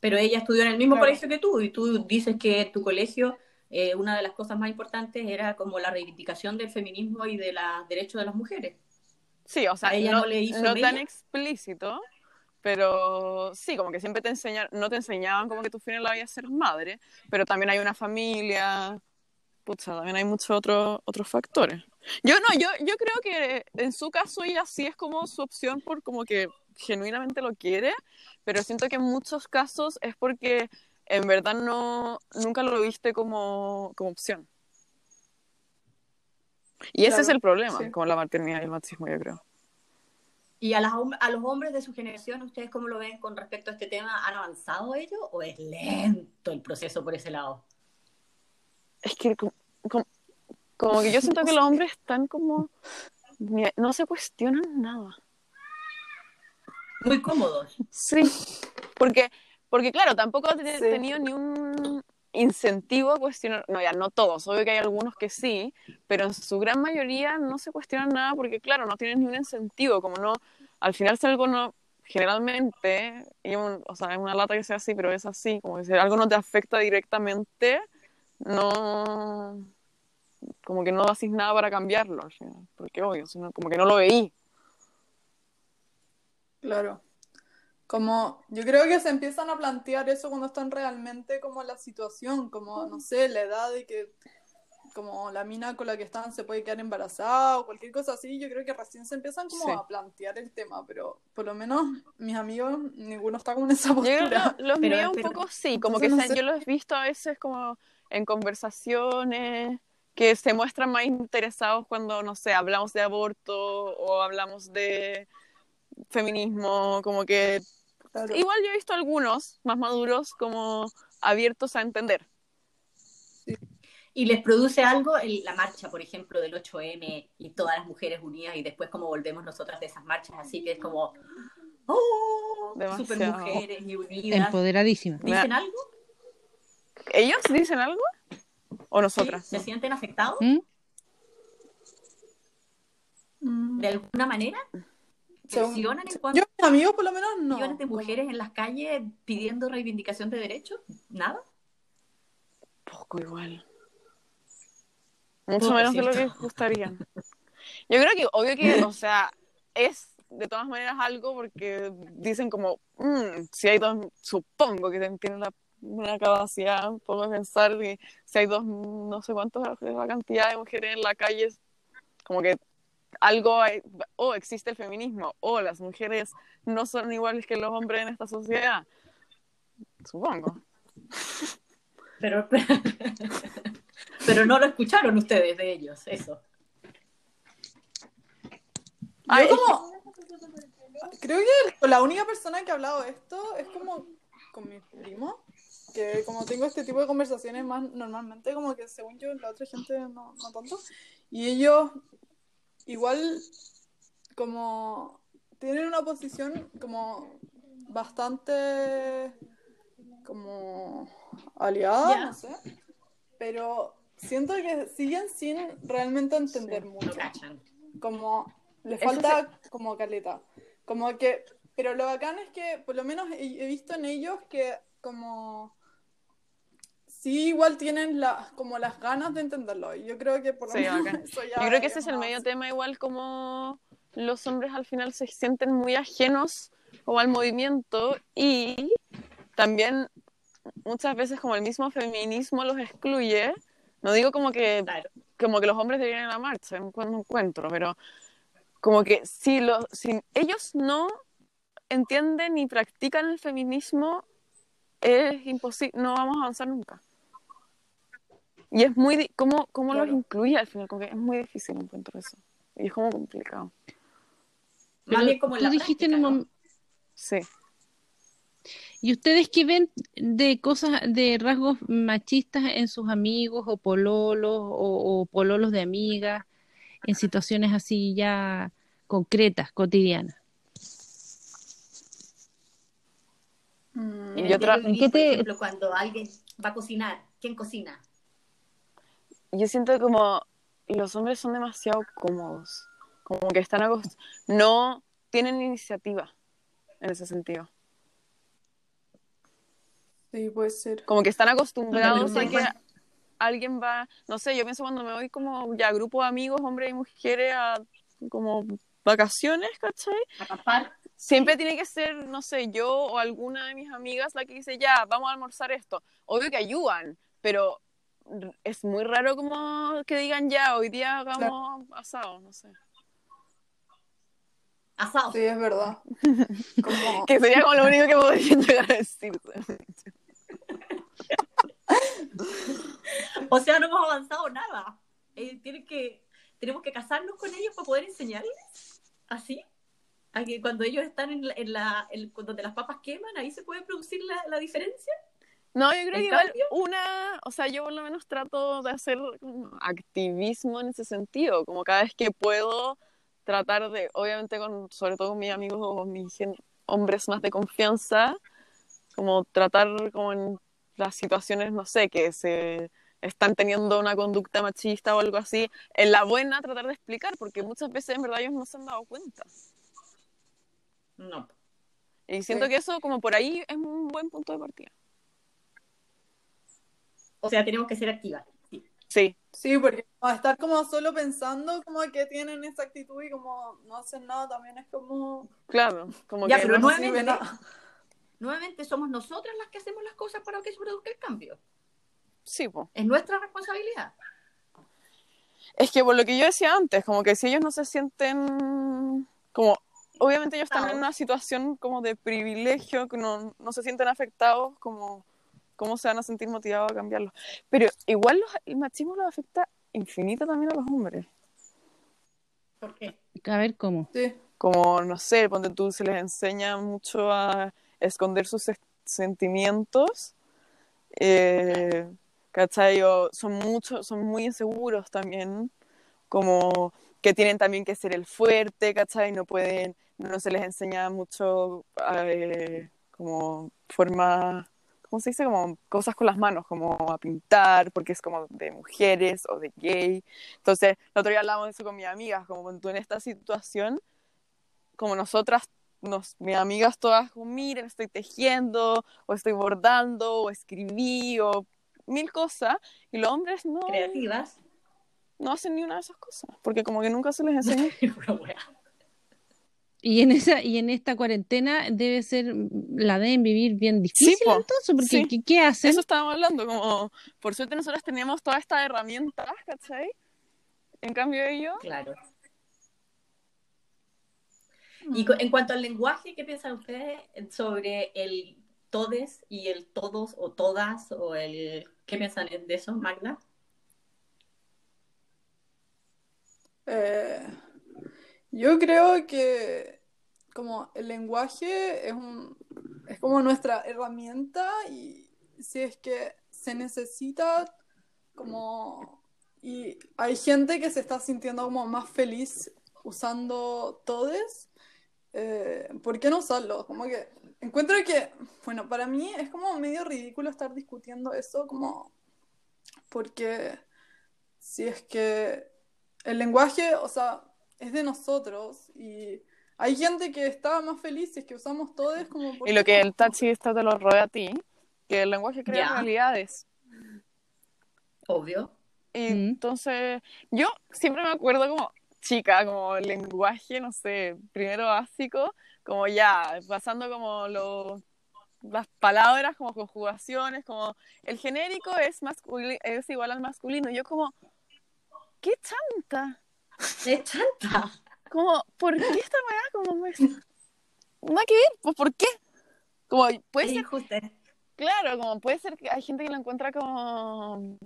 Pero ella estudió en el mismo Claro. colegio que tú y tú dices que tu colegio eh, una de las cosas más importantes era como la reivindicación del feminismo y de los derechos de las mujeres. Sí, o sea, ¿A ella no, no le hizo no tan explícito, Pero sí, como que siempre te enseñan, no te enseñaban como que tu final la vaya a ser madre, pero también hay una familia, pucha, también hay muchos otros otros factores. Yo no, yo, yo creo que en su caso ella sí es como su opción por como que genuinamente lo quiere, pero siento que en muchos casos es porque en verdad no, nunca lo viste como, como opción. Y ese es el problema sí. con la maternidad y el machismo, yo creo. ¿Y a, las a los hombres de su generación, ustedes cómo lo ven con respecto a este tema? ¿Han avanzado ellos o es lento el proceso por ese lado? Es que como, como- como que yo siento que los hombres están como... No se cuestionan nada. Muy cómodos. Sí, porque, porque claro, tampoco he Sí. tenido ni un incentivo a cuestionar, no, ya no todos, obvio que hay algunos que sí, pero en su gran mayoría no se cuestionan nada porque claro, no tienen ni un incentivo, como no, al final si algo no, generalmente, y un- o sea, es una lata que sea así, pero es así, como que si algo no te afecta directamente, no, como que no haces nada para cambiarlo al final, porque obvio, sino como que no lo veí. Claro. Como, yo creo que se empiezan a plantear eso cuando están realmente como en la situación, como, no sé, la edad de que como la mina con la que están se puede quedar embarazada o cualquier cosa así, yo creo que recién se empiezan como Sí. a plantear el tema, pero por lo menos mis amigos, ninguno está como en esa Yo creo postura. que los Pero- míos un pero- poco sí, como que no se- sé. yo los he visto a veces como en conversaciones que se muestran más interesados cuando, no sé, hablamos de aborto o hablamos de feminismo, como que Claro. igual yo he visto algunos más maduros como abiertos a entender. ¿Y les produce algo el- la marcha, por ejemplo, del 8M y todas las mujeres unidas y después como volvemos nosotras de esas marchas? Así que es como, ¡oh! Demasiado. Super mujeres y unidas. Empoderadísima. ¿Dicen algo? ¿Ellos dicen algo? ¿O nosotras? ¿Sí? ¿Se sienten afectados. Mm. de alguna manera? ¿Presionan en cuanto Yo, mis amigos, por lo menos, no. millones de mujeres en las calles pidiendo reivindicación de derechos? ¿Nada? Poco igual. Mucho menos de lo que gustaría. <laughs> Yo creo que, obvio que, o sea, es de todas maneras algo porque dicen como, "Mm, si hay dos, supongo que tienen la, una capacidad un poco de pensar que si hay dos, no sé cuántos, la cantidad de mujeres en la calle, como que algo, hay- o existe el feminismo, o las mujeres no son iguales que los hombres en esta sociedad. Supongo. Pero, pero no lo escucharon ustedes de ellos, eso. Ay, Yo como, creo que la única persona que ha hablado de esto es como con mi primo, que como tengo este tipo de conversaciones más normalmente, como que según yo la otra gente no, no tanto, y ellos igual como tienen una posición como bastante como aliada, no sé, pero siento que siguen sin realmente entender No mucho cachan. como le Eso falta como caleta. Como que, pero lo bacán es que por lo menos he, he visto en ellos que como sí igual tienen la, como las ganas de entenderlo. Y yo creo que por lo Sí, menos <laughs> eso ya Yo creo que ese es el más- medio tema, igual como los hombres al final se sienten muy ajenos como al movimiento y también muchas veces como el mismo feminismo los excluye. No digo como que, Claro. como que los hombres deberían ir a la marcha, en cuando encuentro, pero como que si, los, si ellos no entienden ni practican el feminismo, es imposible, no vamos a avanzar nunca. Y es muy, ¿cómo, cómo los incluye al final? Como que es muy difícil encuentro eso. Y es como complicado. Más Pero bien como en tú la dijiste en un ¿no? Sí. ¿Y ustedes qué ven de cosas, de rasgos machistas en sus amigos o pololos o, o pololos de amigas en situaciones así ya concretas, cotidianas? Mm, En ¿En qué por ejemplo, cuando alguien va a cocinar, ¿quién cocina? Yo siento como los hombres son demasiado cómodos. Como que están acost- no tienen iniciativa en ese sentido. sí, puede ser. Como que están acostumbrados a no que alguien va, no sé, yo pienso cuando me voy como ya grupo de amigos, hombres y mujeres, a como vacaciones, ¿cachai? Acampar. siempre tiene que ser, no sé, yo o alguna de mis amigas la que dice, ya, vamos a almorzar esto. Obvio que ayudan, pero es muy raro como que digan, ya, hoy día hagamos asado, no sé. Asado. Sí, es verdad. <laughs> Como... Que sería como lo único que podría llegar a decir. <laughs> O sea, no hemos avanzado nada. Eh, tienen que, tenemos que casarnos con ellos para poder enseñarles. ¿Así? A que cuando ellos están en la, en la en- donde las papas queman, ahí se puede producir la, la diferencia. No, yo creo ¿En que igual cambio? una, o sea, yo por lo menos trato de hacer activismo en ese sentido, como cada vez que puedo tratar de, obviamente con, sobre todo con mis amigos o mis hombres más de confianza, como tratar como en las situaciones, no sé, que se están teniendo una conducta machista o algo así, en la buena tratar de explicar, porque muchas veces en verdad ellos no se han dado cuenta. No. Y siento Sí. que eso como por ahí es un buen punto de partida. O sea, tenemos que ser activas. Sí. Sí, Sí, porque estar como solo pensando como que tienen esa actitud y como no hacen nada también es como... claro, como Ya, que pero no- sirve nuevamente, nada. nuevamente somos nosotras las que hacemos las cosas para que se produzca el cambio. sí, po. Es nuestra responsabilidad. Es que por lo que yo decía antes, como que si ellos no se sienten como obviamente ellos están en una situación como de privilegio, que no, no se sienten afectados, como cómo se van a sentir motivados a cambiarlo. Pero igual los- el machismo los afecta infinito también a los hombres. ¿Por qué? A ver cómo. Sí, Como, no sé, ponte tú, se les enseña mucho a esconder sus sentimientos. Eh, ¿Cachai? O son, mucho, son muy inseguros también. Como que tienen también que ser el fuerte, ¿cachai? No pueden, no se les enseña mucho eh, como forma, ¿cómo se dice? Como cosas con las manos, como a pintar, porque es como de mujeres o de gay. Entonces, el otro día hablábamos de eso con mis amigas, como en esta situación, como nosotras, nos, mis amigas todas, como, miren, estoy tejiendo, o estoy bordando, o escribí, o mil cosas, y los hombres no, Creativas. no hacen ni una de esas cosas, porque como que nunca se les enseña. <laughs> Y en esa y en esta cuarentena debe ser la deben vivir bien difícil po. entonces, porque Sí. ¿qué, qué hacen? Eso estábamos hablando, como por suerte nosotros teníamos todas estas herramientas, ¿cachai? En cambio ellos, Claro. Y en cuanto al lenguaje, ¿qué piensan ustedes sobre el todes y el todos o todas o el ¿qué piensan de eso, Magda? Eh, yo creo que como el lenguaje es un es como nuestra herramienta y si es que se necesita como y hay gente que se está sintiendo como más feliz usando todes, eh, ¿por qué no usarlo? Como que encuentro que, bueno, para mí es como medio ridículo estar discutiendo eso como porque si es que el lenguaje, o sea, es de nosotros y hay gente que está más feliz es que usamos todes como por y lo que el taxista te lo rodea a ti, que el lenguaje crea realidades. Obvio. Y Mm. entonces, yo siempre me acuerdo como chica, como lenguaje, no sé, primero básico, como ya, pasando como los las palabras como conjugaciones, como el genérico es es igual al masculino. Yo como, qué chanta. Es chanta. Como, ¿por qué esta weá? Como, me- nada que ver, pues ¿por qué? Como, puede Es ser injusto. Claro, como puede ser que hay gente que lo encuentra como,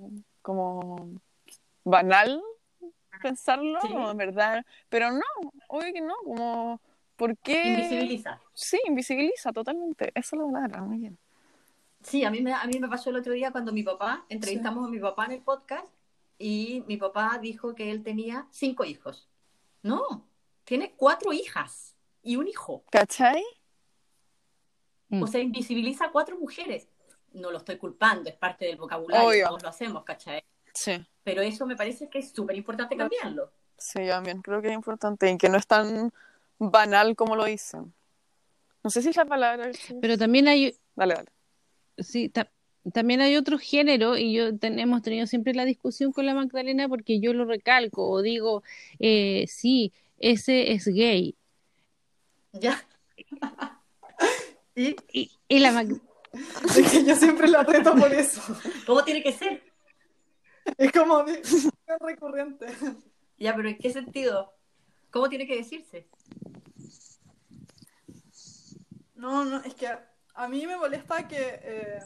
como banal pensarlo, Sí. como en verdad, pero no, obvio que no, como, ¿por qué? Invisibiliza. Sí, invisibiliza totalmente, esa es la palabra, muy bien. Sí, a mí, me, a mí me pasó el otro día cuando mi papá, entrevistamos a mi papá en el podcast y mi papá dijo que él tenía cinco hijos. No, tiene cuatro hijas y un hijo. ¿Cachai? Mm. O sea, invisibiliza a cuatro mujeres. No lo estoy culpando, es parte del vocabulario, Obvio. todos lo hacemos, ¿cachai? Sí, Pero eso me parece que es súper importante cambiarlo. sí, también creo que es importante y que no es tan banal como lo dicen. No sé si es la palabra. Pero también hay Dale, dale. sí, ta- también hay otro género y yo ten- hemos tenido siempre la discusión con la Magdalena porque yo lo recalco o digo, eh, sí, ese es gay. Ya, <laughs> ¿Y Y, y la Mag- <laughs> Es que yo siempre la reto por eso. cómo tiene que ser? Es como de- es recurrente. Ya, pero ¿en qué sentido? ¿Cómo tiene que decirse? No, no, es que a mí me molesta que eh,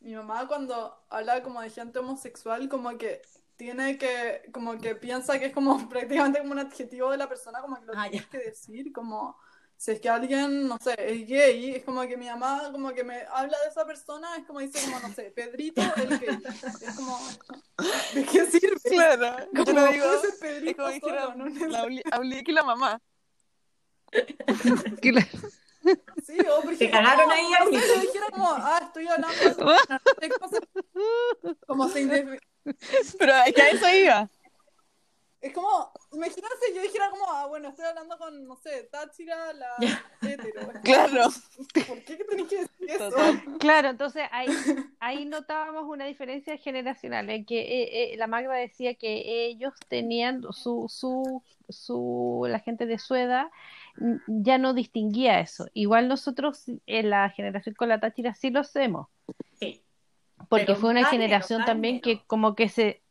mi mamá cuando habla como de gente homosexual, como que tiene que, como que piensa que es como <laughs> prácticamente como un adjetivo de la persona, como que lo Ah, ya. tienes que decir, como si es que alguien, no sé, es gay, es como que mi mamá como que me habla de esa persona, es como dice como, no sé, Pedrito el gay. Es como, ¿de qué sirve? Claro, yo Como, lo digo. Es Pedrito como dijera solo, no la que la mamá. <laughs> Sí, o por Te ejemplo, cagaron no, ahí, no yo dijera como, ah, estoy hablando de <laughs> se- como se Pero es que a eso iba. Es como, imagínate si yo dijera como, ah, bueno, estoy hablando con, no sé, Táchira, la hetero. <laughs> Claro. ¿Por qué tenés que decir eso? Total. Claro, entonces ahí, <laughs> ahí notábamos una diferencia generacional, en que eh, eh, la Magda decía que ellos tenían su, su, su, la gente de su edad ya no distinguía eso. Igual nosotros en la generación con la Táchira sí lo hacemos, Sí, porque Pero fue una generación menos, también que como que se...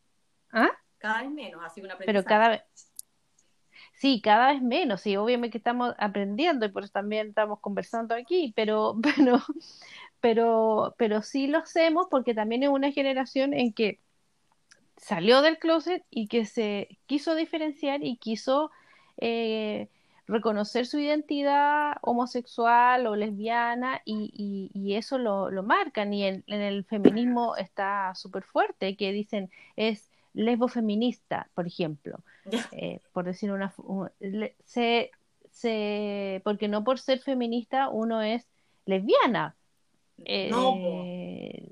¿Ah? cada vez menos, así una Pero cada vez... Sí, cada vez menos, sí, obviamente que estamos aprendiendo y por eso también estamos conversando aquí, pero, <laughs> pero, pero, pero sí lo hacemos porque también es una generación en que salió del closet y que se quiso diferenciar y quiso eh, reconocer su identidad homosexual o lesbiana y, y- y eso lo, lo marcan y en, en el feminismo está súper fuerte que dicen es lesbofeminista, por ejemplo eh, por decir una, un- se, se, porque no por ser feminista uno es lesbiana. No. Eh,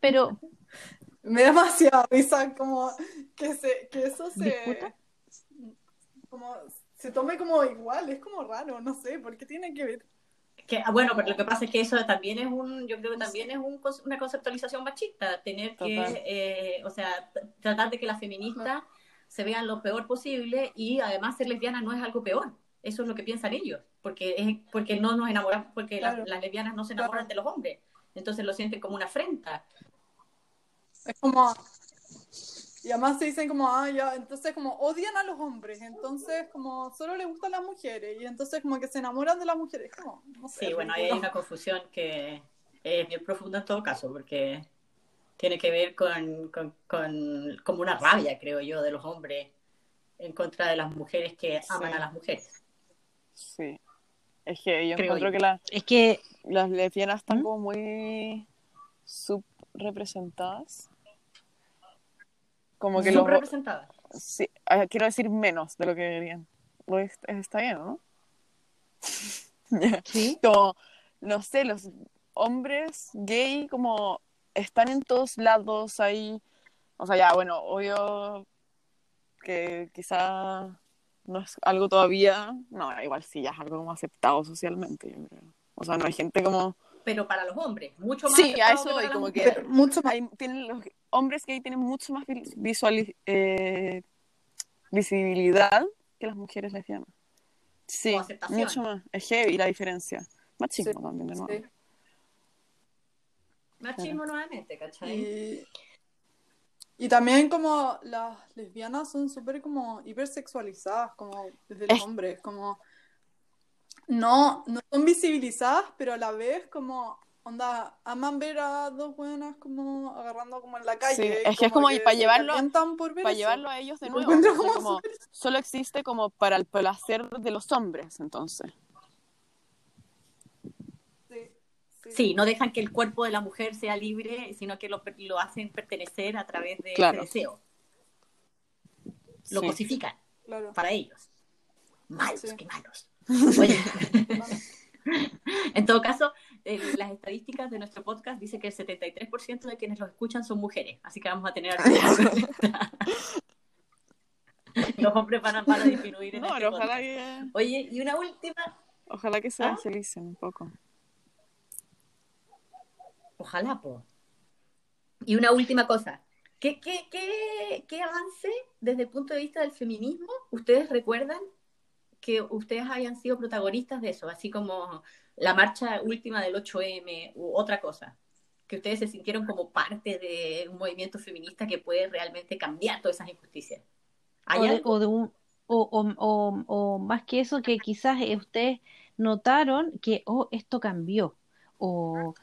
pero <laughs> Me da demasiada risa como que, se, que eso se... ¿Disputa? Como se tome como igual, es como raro, no sé, ¿por qué tiene que ver? Que, ah, bueno, pero lo que pasa es que eso también es un, yo creo que también es un, una conceptualización machista, tener que, Total. eh, o sea, tratar de que las feministas se vean lo peor posible y además ser lesbiana no es algo peor. Eso es lo que piensan ellos, porque es porque no nos enamoramos, porque las- Claro. las, lesbianas no se enamoran Claro. de los hombres, entonces lo sienten como una afrenta. Es como... Y además se dicen como, ah, ya, entonces como odian a los hombres, entonces como solo les gustan las mujeres, y entonces como que se enamoran de las mujeres, como, no sé. Sí, bueno, ahí hay una confusión que es bien profunda en todo caso, porque tiene que ver con, con, con- como una rabia, creo yo, de los hombres en contra de las mujeres que aman Sí. a las mujeres. Sí. Es que yo Creo encuentro yo. que la- es que las lesbianas están ¿Mm? como muy subrepresentadas. Como que los... Subrepresentadas. Sí, ah, quiero decir menos de lo que deberían. Lo es- Está bien, ¿no? <laughs> sí, como, no sé, los hombres gay como están en todos lados ahí. O sea, ya, bueno, obvio que quizá no es algo todavía, no, igual sí, ya es algo como aceptado socialmente, yo creo. O sea, no hay gente como... Pero para los hombres, mucho más. Sí, a eso las como que mujeres. Mucho más. hay, tienen los hombres gay tienen mucho más vi- visuali- eh, visibilidad que las mujeres lesbianas. Sí, mucho más. Es heavy la diferencia. Machismo Sí, también, de nuevo. Sí. Machismo nuevamente, ¿cachai? Y, y también como las lesbianas son súper como hipersexualizadas, como desde los Es- hombres, como no, no son visibilizadas, pero a la vez como onda, aman ver a dos buenas como agarrando como en la calle. Sí, es que es como y para llevarlo- Para llevarlo a ellos de nuevo. o sea, como <laughs> solo existe como para el placer de los hombres, entonces. Sí, sí. Sí, no dejan que el cuerpo de la mujer sea libre, sino que lo, lo hacen pertenecer a través de Claro. ese deseo. Lo Sí. cosifican Claro. para ellos. Malos, Sí. qué malos. Oye, <laughs> en todo caso, eh, las estadísticas de nuestro podcast dicen que el 73% de quienes los escuchan son mujeres, así que vamos a tener <laughs> Los hombres van a, van a disminuir en No, este ojalá que, Oye, y una última, ojalá que se ¿Ah? evangelicen un poco. ojalá, po. Y una última cosa. ¿Qué, qué, qué, qué avance desde el punto de vista del feminismo ustedes recuerdan que ustedes hayan sido protagonistas de eso, así como la marcha última del 8M u otra cosa, que ustedes se sintieron como parte de un movimiento feminista que puede realmente cambiar todas esas injusticias. ¿Hay O, de- algo? o de un, o, o- o- o más que eso, que quizás eh, ustedes notaron que, oh, esto cambió, o,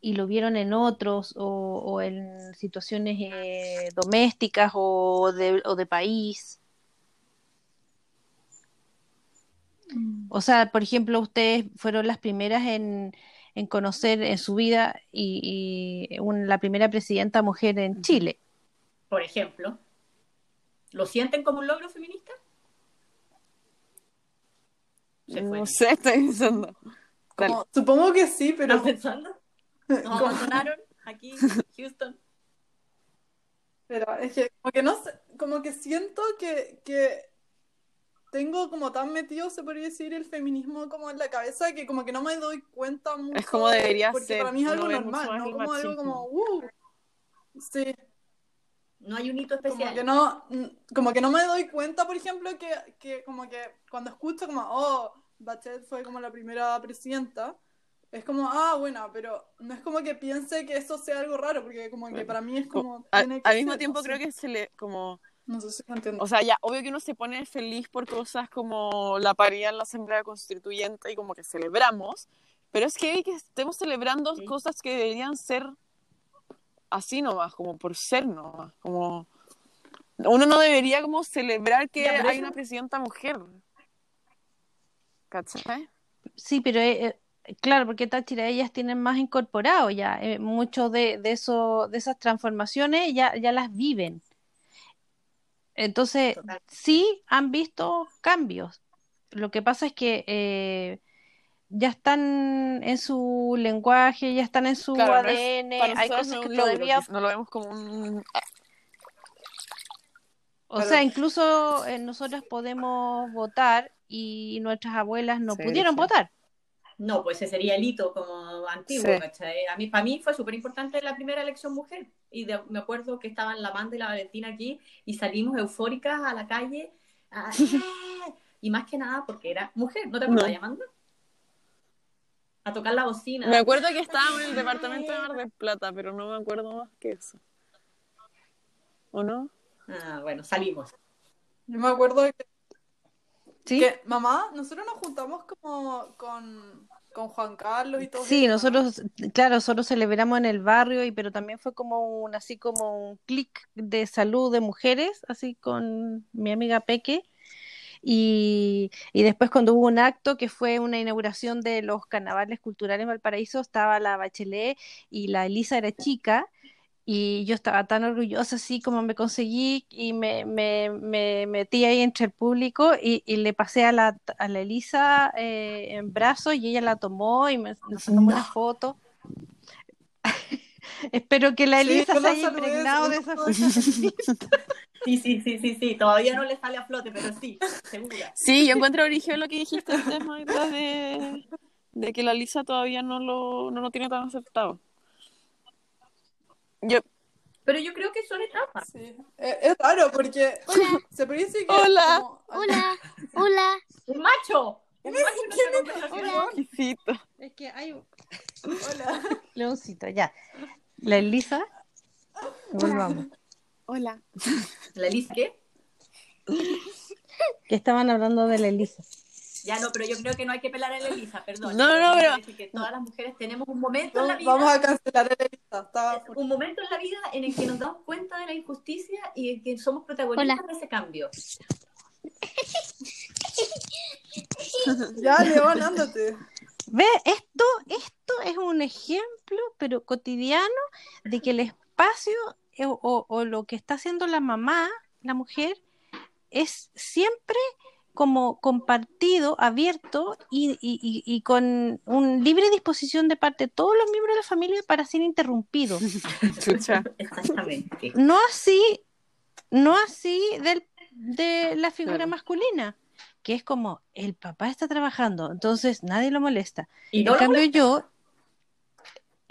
y lo vieron en otros, o, o en situaciones eh, domésticas o de, o de país. O sea, por ejemplo, ustedes fueron las primeras en, en conocer en su vida y, y un- la primera presidenta mujer en Chile. Por ejemplo, ¿lo sienten como un logro feminista? Se fue. No sé, estoy pensando. Como- supongo que sí, pero ¿Están pensando? Nos abandonaron aquí, <laughs> Houston. Pero es que como que no sé, como que siento que, que tengo como tan metido, se podría decir, el feminismo como en la cabeza que como que no me doy cuenta mucho. Es como de- debería porque ser, para mí es algo normal, no como algo como, uh, sí, No hay un hito como especial. que no, mm, como que no me doy cuenta, por ejemplo, que, que como que cuando escucho como, oh, Bachelet fue como la primera presidenta, es como, ah, bueno, pero no es como que piense que eso sea algo raro, porque como que para mí es como... Al, tiene que al mismo tiempo no sé. creo que se le como No sé si entiendo. o sea ya obvio que uno se pone feliz por cosas como la paridad en la asamblea constituyente y como que celebramos pero es que que estemos celebrando Sí. cosas que deberían ser así nomás como por ser nomás como uno no debería como celebrar que Ya, hay una presidenta mujer ¿cachai? Sí, pero eh, eh, claro, porque Táchira ellas tienen más incorporado ya, eh, muchos de, de eso, de esas transformaciones ya, ya las viven. Entonces, Total. sí han visto cambios. Lo que pasa es que eh, ya están en su lenguaje, ya están en su Claro, no es- ADN, para hay cosas no que todavía, no lo vemos como un o Claro. sea, incluso eh, nosotros podemos votar y nuestras abuelas no Sí, pudieron sí. votar. No, pues ese sería el hito como antiguo, Sí. ¿cachai? A mí, para mí fue súper importante la primera elección mujer. Y de- me acuerdo que estaban la Amanda y la Valentina aquí y salimos eufóricas a la calle. a-. Y más que nada porque era mujer, ¿no te acuerdas, No. Amanda? A tocar la bocina. Me acuerdo que estábamos en el <laughs> departamento de Mar del Plata, pero no me acuerdo más que eso. ¿O no? Ah, bueno, salimos. Yo me acuerdo de que, ¿Sí? que, mamá, nosotros nos juntamos como con, con Juan Carlos y todo Sí, eso, ¿no? nosotros, claro, nosotros celebramos en el barrio, y pero también fue como un, así como un clic de salud de mujeres, así con mi amiga Peque. Y, y después cuando hubo un acto que fue una inauguración de los carnavales culturales en Valparaíso, estaba la Bachelet y la Elisa era chica. Y yo estaba tan orgullosa así como me conseguí y me, me, me metí ahí entre el público y, y le pasé a la, a la Elisa eh, en brazos y ella la tomó y me, nos sacamos una foto. <laughs> Espero que la Elisa se haya impregnado de esa fecha. <laughs> Sí, sí, sí, sí, sí. Todavía no le sale a flote, pero sí, segura. Sí, yo encuentro origen lo que dijiste tema detrás de, de que la Lisa todavía no lo, no lo tiene tan aceptado. Yo, Pero yo creo que son etapas. Sí, es, es raro porque Hola. se decir que Hola. como- Hola, hola. ¡Un macho! ¡Un macho conversación! Hola. exquisito. Es que hay Hola. leoncito, ya. La Elisa, volvamos. Hola. ¿La Elisa qué? <laughs> Que estaban hablando de la Elisa. Ya no, pero yo creo que no hay que pelar a la Elisa, perdón. No, no, pero- decir que todas las mujeres tenemos un momento en la vida. Vamos a cancelar el lista. Estaba un momento en la vida en el que nos damos cuenta de la injusticia y en que somos protagonistas Hola. de ese cambio. Ya, León, ándate. Ve, esto, esto es un ejemplo, pero cotidiano, de que el espacio eh, o, o lo que está haciendo la mamá, la mujer, es siempre como compartido, abierto y, y- y- y con un libre disposición de parte de todos los miembros de la familia para ser interrumpidos. <laughs> Chucha. Exactamente. No así, no así del, de la figura Claro. masculina, que es como el papá está trabajando, entonces nadie lo molesta. Y no En lo cambio molesta. yo,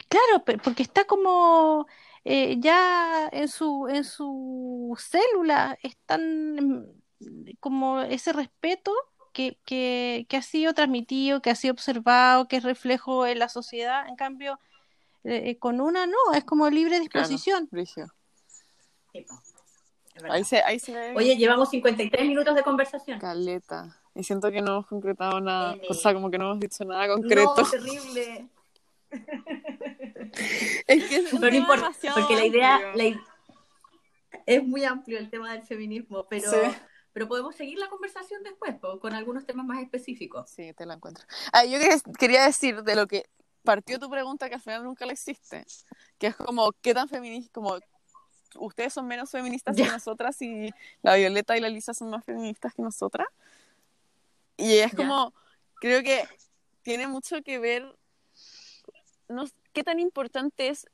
claro, porque está como eh, ya en su, en su célula, están, como ese respeto que, que, que ha sido transmitido, que ha sido observado, que es reflejo en la sociedad. En cambio, eh, con una no, es como libre disposición. Sí, verdad. Ahí se, ahí se ve Oye, llevamos 53 minutos de conversación. caleta. Y siento que no hemos concretado nada. N. O sea, como que no hemos dicho nada concreto. No, <laughs> terrible. Es que es un Pero importa, porque la idea la es muy amplio el tema del feminismo, pero, Sí. Pero podemos seguir la conversación después po, con algunos temas más específicos. Sí, te la encuentro. Ah, yo quería, decir de lo que partió tu pregunta, que al final nunca la hiciste, que es como, ¿qué tan feminista? Como, ustedes son menos feministas que nosotras y la Violeta y la Lisa son más feministas que nosotras. Y es como, creo que tiene mucho que ver, no, qué tan importante es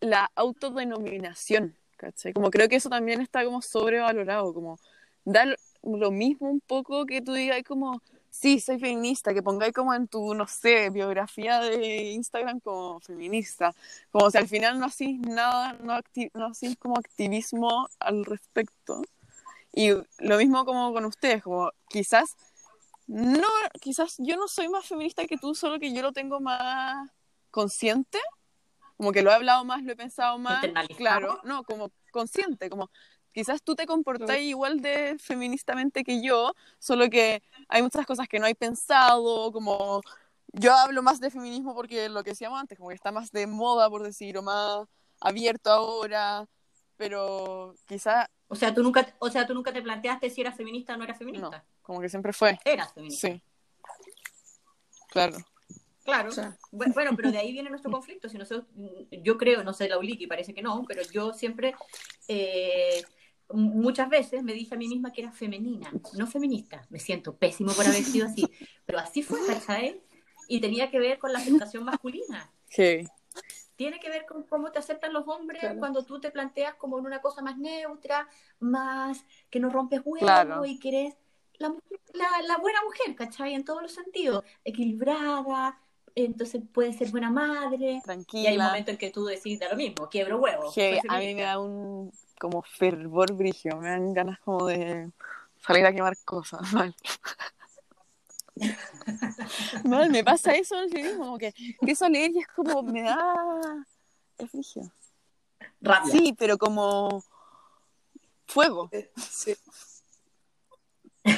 la autodenominación, ¿cachai? Como creo que eso también está como sobrevalorado, como dar lo mismo un poco que tú digas como, sí, soy feminista, que pongáis como en tu, no sé, biografía de Instagram como feminista, como si al final no hacís nada, no, acti- no hacís como activismo al respecto. Y lo mismo como con ustedes, como quizás, no, quizás yo no soy más feminista que tú, solo que yo lo tengo más consciente, como que lo he hablado más, lo he pensado más, claro, no, como consciente, como quizás tú te comportáis igual de feministamente que yo, solo que hay muchas cosas que no hay pensado, como yo hablo más de feminismo porque lo que decíamos antes, como que está más de moda, por decir, o más abierto ahora, pero quizás O sea, tú nunca, o sea, tú nunca te planteaste si eras feminista o no eras feminista. no, como que siempre fue. Eras feminista. Sí. Claro. Claro. Bueno, pero de ahí viene nuestro conflicto. Si nosotros, yo creo, no sé, la Uliki parece que no, pero yo siempre, eh, muchas veces me dije a mí misma que era femenina, no feminista. Me siento pésimo por haber sido así, pero así fue, ¿cachai? Y tenía que ver con la aceptación masculina. Sí. Tiene que ver con cómo te aceptan los hombres Claro. cuando tú te planteas como en una cosa más neutra, más que no rompes huevos Claro. y que eres la, la, la buena mujer, ¿cachai? En todos los sentidos, equilibrada, entonces puede ser buena madre. Y hay un Tranquila. momento en que tú decides lo mismo, quiebro huevos. Soy a mí me da un como fervor brigio, me dan ganas como de salir a quemar cosas, <laughs> mal. Mal, me pasa eso como que empiezo a leer y es como, me da... Es. Rabia. Sí, pero como fuego, Eh, Sí.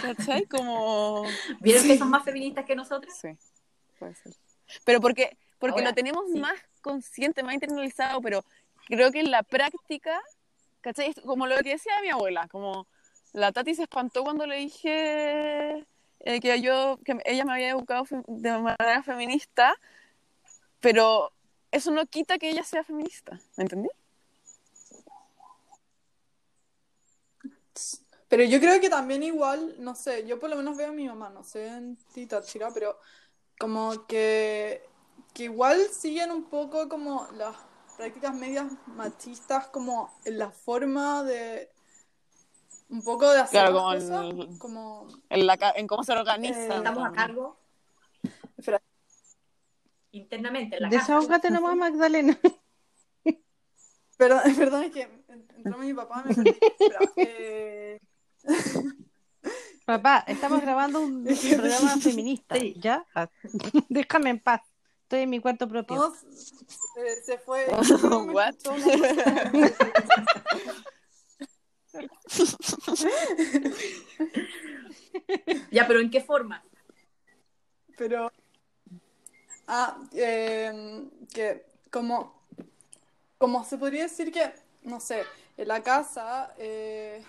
¿cachai? Como... <laughs> ¿Vieron que son más feministas que nosotros? Sí, puede ser. Pero porque, porque Ahora, lo tenemos sí. más consciente, más internalizado, pero creo que en la práctica, ¿cachai? Como lo que decía mi abuela, como la Tati se espantó cuando le dije eh, que yo, que ella me había educado de manera feminista, pero eso no quita que ella sea feminista, ¿me entendí? Pero yo creo que también igual, no sé, yo por lo menos veo a mi mamá, no sé en ti, Tachira, pero como que, que igual siguen un poco como las prácticas medias machistas, como en la forma de un poco de hacer Claro, como cosas, el- como... En, la, en cómo se organiza. Eh, Estamos a cargo Espera, internamente en la casa. Desahógate nomás, Magdalena. <laughs> perdón, perdón, es que entró mi papá, me perdí. Espera, <laughs> eh, <laughs> Papá, estamos grabando un programa feminista, Sí. ¿ya? Déjame en paz. Estoy en mi cuarto propio. no, eh, se fue. <laughs> What? <laughs> Ya, pero ¿en qué forma? Pero. Ah, eh, que como. Como se podría decir que, no sé, en la casa eh,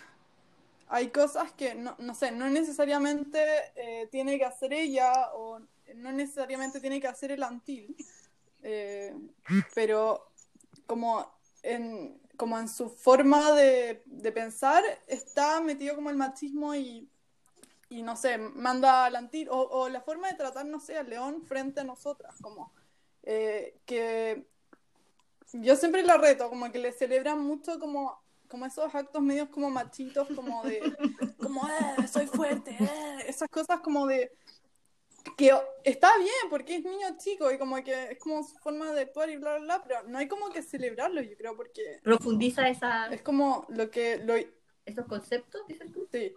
hay cosas que, no, no sé, no necesariamente eh, tiene que hacer ella o no necesariamente tiene que hacer el antil. eh, pero como en, como en su forma de, de pensar está metido como el machismo y y no sé, manda al antil, o, la forma de tratar, no sé, al león frente a nosotras, como eh, que yo siempre la reto, como que le celebran mucho como, como esos actos medios como machitos, como de, como, eh, soy fuerte, eh, esas cosas como de, que está bien, porque es niño chico y como que es como su forma de actuar y bla, bla, bla, pero no hay como que celebrarlo, yo creo, porque Profundiza esa, es como lo que, lo, esos conceptos, dices tú. Sí.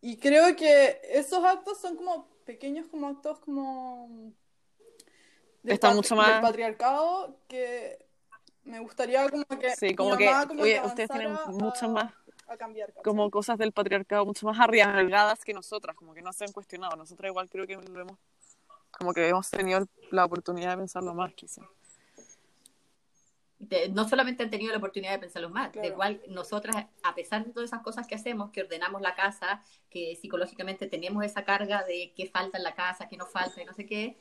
y creo que esos actos son como pequeños como actos como del, Está mucho del más- patriarcado que me gustaría como que Sí, mi como que, oye, que ustedes tienen mucho más a cambiar, ¿cachai? como cosas del patriarcado mucho más arriesgadas que nosotras, como que no se han cuestionado. Nosotras igual creo que lo hemos, como que hemos tenido la oportunidad de pensarlo más, quizás. de- no solamente han tenido la oportunidad de pensarlo más, Claro. de igual nosotras, a pesar de todas esas cosas que hacemos, que ordenamos la casa, que psicológicamente tenemos esa carga de qué falta en la casa, qué no falta y no sé qué,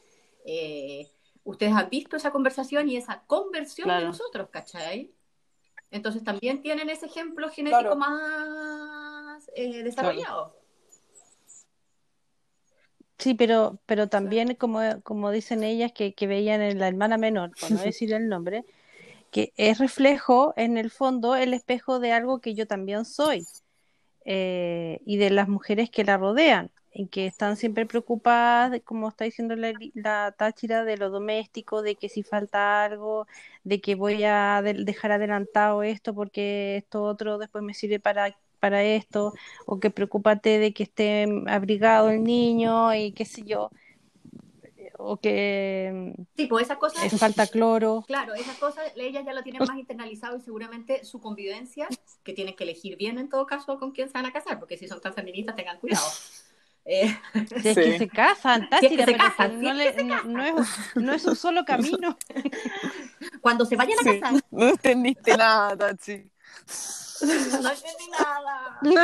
eh, ustedes han visto esa conversación y esa conversión de Claro. nosotros, ¿cachai? Entonces también tienen ese ejemplo genético Claro. más eh, desarrollado. Sí, pero, pero también, como, como dicen ellas, que, que veían en la hermana menor, por no <laughs> decir el nombre, que es reflejo, en el fondo, el espejo de algo que yo también soy, eh, y de las mujeres que la rodean, en que están siempre preocupadas, de, como está diciendo la, la Táchira, de lo doméstico, de que si falta algo, de que voy a de- dejar adelantado esto porque esto otro después me sirve para, para esto, o que preocúpate de que esté abrigado el niño y qué sé yo, o que Sí, pues esas cosas, eh, falta cloro. claro, esas cosas ellas ya lo tienen más internalizado y seguramente su convivencia, que tienen que elegir bien en todo caso con quién se van a casar, porque si son tan feministas tengan cuidado. <laughs> Eh, Si es Sí. que se casan, Si es que se pero es que casan, si no, es le- no, no es, no es un solo camino. <laughs> cuando se vayan a Sí. casar, No entendiste nada, Tachi. no entendí nada. No,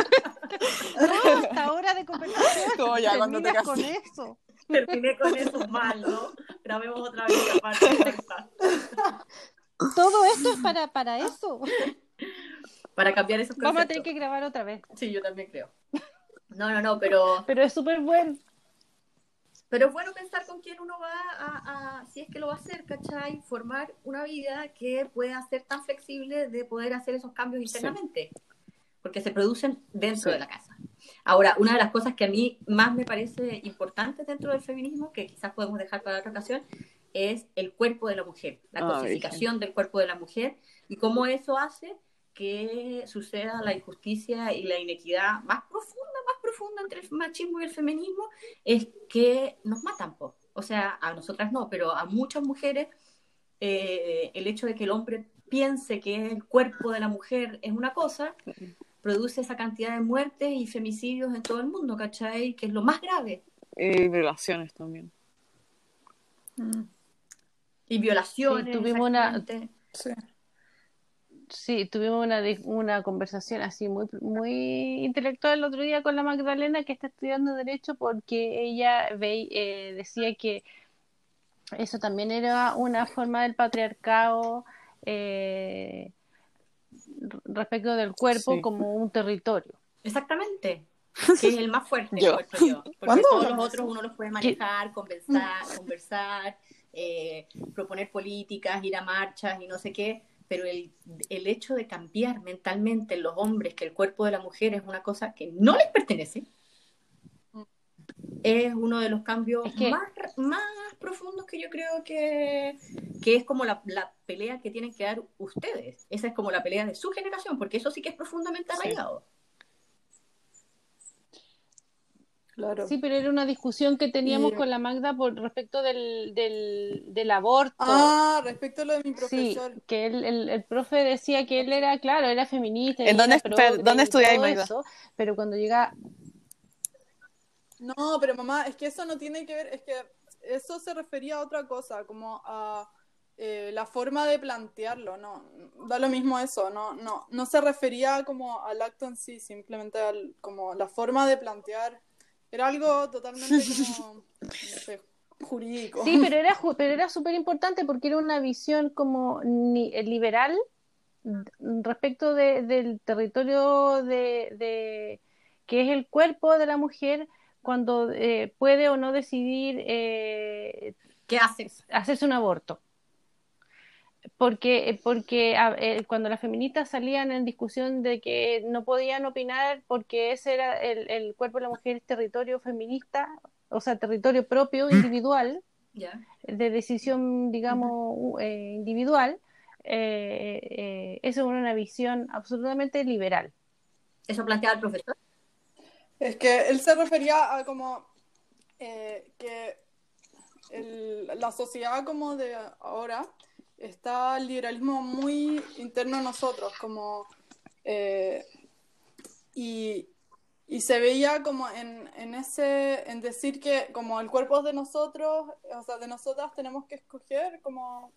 hasta ahora de conversación. Como ya cuando te con eso. Terminé con eso mal, ¿no? Grabemos otra vez esta parte. <laughs> Todo esto es para, para eso. Para cambiar esos Vamos a conceptos. tener que grabar otra vez. Sí, yo también creo. No, no, no, pero, Pero es súper bueno. pero es bueno pensar con quién uno va a, a- si es que lo va a hacer, ¿cachai? Formar una vida que pueda ser tan flexible de poder hacer esos cambios internamente, porque se producen dentro Sí. de la casa. Ahora, una de las cosas que a mí más me parece importante dentro del feminismo, que quizás podemos dejar para otra ocasión, es el cuerpo de la mujer, la Ah, cosificación del cuerpo de la mujer y cómo eso hace que suceda la injusticia y la inequidad más profunda, profunda entre el machismo y el feminismo, es que nos matan, po. o sea, a nosotras no, pero a muchas mujeres eh, el hecho de que el hombre piense que el cuerpo de la mujer es una cosa, produce esa cantidad de muertes y femicidios en todo el mundo, ¿cachai? Que es lo más grave. Y violaciones también. Y violaciones. Sí, tuvimos una-. Sí. Sí, tuvimos una, una conversación así muy, muy intelectual el otro día con la Magdalena que está estudiando Derecho porque ella ve, eh, decía que eso también era una forma del patriarcado eh, respecto del cuerpo Sí. como un territorio. Exactamente. <laughs> Que es el más fuerte, Yo. yo. Porque ¿Cuándo todos los otros uno los puede manejar, conversar, conversar, eh, proponer políticas, ir a marchas y no sé qué. Pero el, el hecho de cambiar mentalmente en los hombres que el cuerpo de la mujer es una cosa que no les pertenece, es uno de los cambios Es que- más, más profundos que yo creo que, que es como la, la pelea que tienen que dar ustedes. Esa es como la pelea de su generación, porque eso sí que es profundamente Sí. arraigado. Claro. Sí, pero era una discusión que teníamos Y- con la Magda por respecto del, del, del aborto. Ah, respecto a lo de mi Sí, profesor. que él, el, el profe decía que él era, claro, era feminista. ¿En dónde- era pro- pero, ¿dónde y estudiáis, todo Magda? eso, pero cuando llega, No, pero mamá, es que eso no tiene que ver, es que eso se refería a otra cosa, como a eh, la forma de plantearlo, no, da lo mismo eso, no, no, no se refería como al acto en sí, simplemente al, como la forma de plantear, era algo totalmente como, no sé, jurídico. sí, pero era, pero era súper importante porque era una visión como ni- eh, liberal respecto de, del territorio de, de que es el cuerpo de la mujer cuando eh, puede o no decidir eh, ¿Qué haces? hacerse un aborto. Porque, porque a- eh, cuando las feministas salían en discusión de que no podían opinar porque ese era el, el cuerpo de la mujer es territorio feminista, o sea, territorio propio, individual, Ya. de decisión, digamos, u- eh, individual, eh, eh, eso es una visión absolutamente liberal. Eso planteaba el profesor. Es que él se refería a como eh, que el- la sociedad como de ahora está el liberalismo muy interno en nosotros, como eh, y, y se veía como en, en ese, en decir que como el cuerpo es de nosotros, o sea, de nosotras tenemos que escoger, como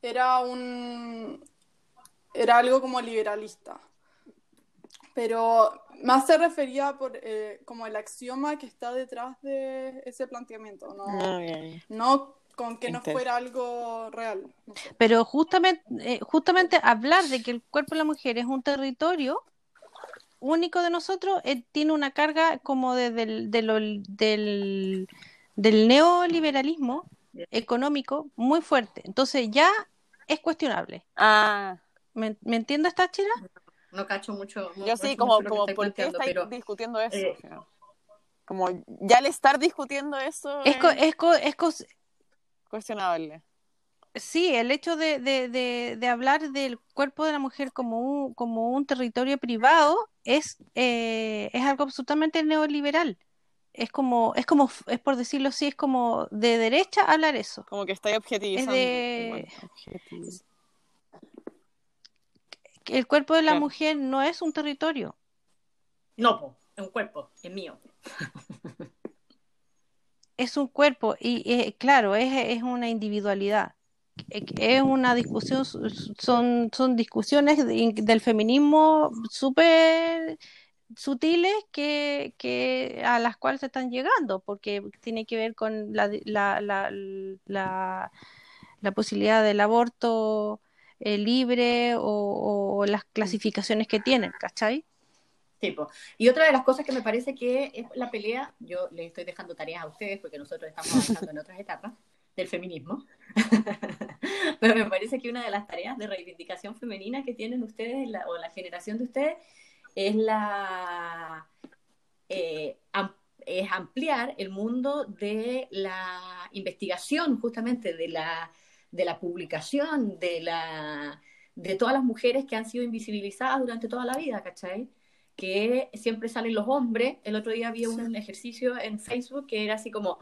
era un era algo como liberalista. Pero más se refería por eh, como el axioma que está detrás de ese planteamiento, no, Ah, ya, ya. no con que no fuera algo real. no sé. Pero justamente, eh, justamente hablar de que el cuerpo de la mujer es un territorio único de nosotros eh, tiene una carga como de- del, de lo- del, del neoliberalismo económico muy fuerte. Entonces ya es cuestionable. Ah, ¿Me, me entiendes, esta chila? No cacho mucho. no yo sí, como, como ¿por qué estáis pero discutiendo eso? eh, como ya al estar discutiendo eso Es, co- es cuestionable. Sí, el hecho de, de, de, de hablar del cuerpo de la mujer como un, como un territorio privado es, eh, es algo absolutamente neoliberal. Es como, es como, es por decirlo así, es como de derecha hablar eso. Como que estáis objetivizando. objetiviz- El cuerpo de la Claro. mujer no es un territorio. no, es un cuerpo, es mío. <laughs> es un cuerpo y eh, claro, es, es una individualidad. Eh, Es una discusión, son, son discusiones de- del feminismo súper sutiles que, a las cuales se están llegando, porque tiene que ver con la, la, la, la, la posibilidad del aborto eh, libre o, o las clasificaciones que tienen, ¿cachai? Y otra de las cosas que me parece que es la pelea, yo les estoy dejando tareas a ustedes porque nosotros estamos avanzando en otras etapas del feminismo, <laughs> pero me parece que una de las tareas de reivindicación femenina que tienen ustedes o la generación de ustedes es la eh, es ampliar el mundo de la investigación, justamente de la, de la publicación, de la de todas las mujeres que han sido invisibilizadas durante toda la vida, ¿cachai? Que siempre salen los hombres. El otro día había un ejercicio en Facebook que era así como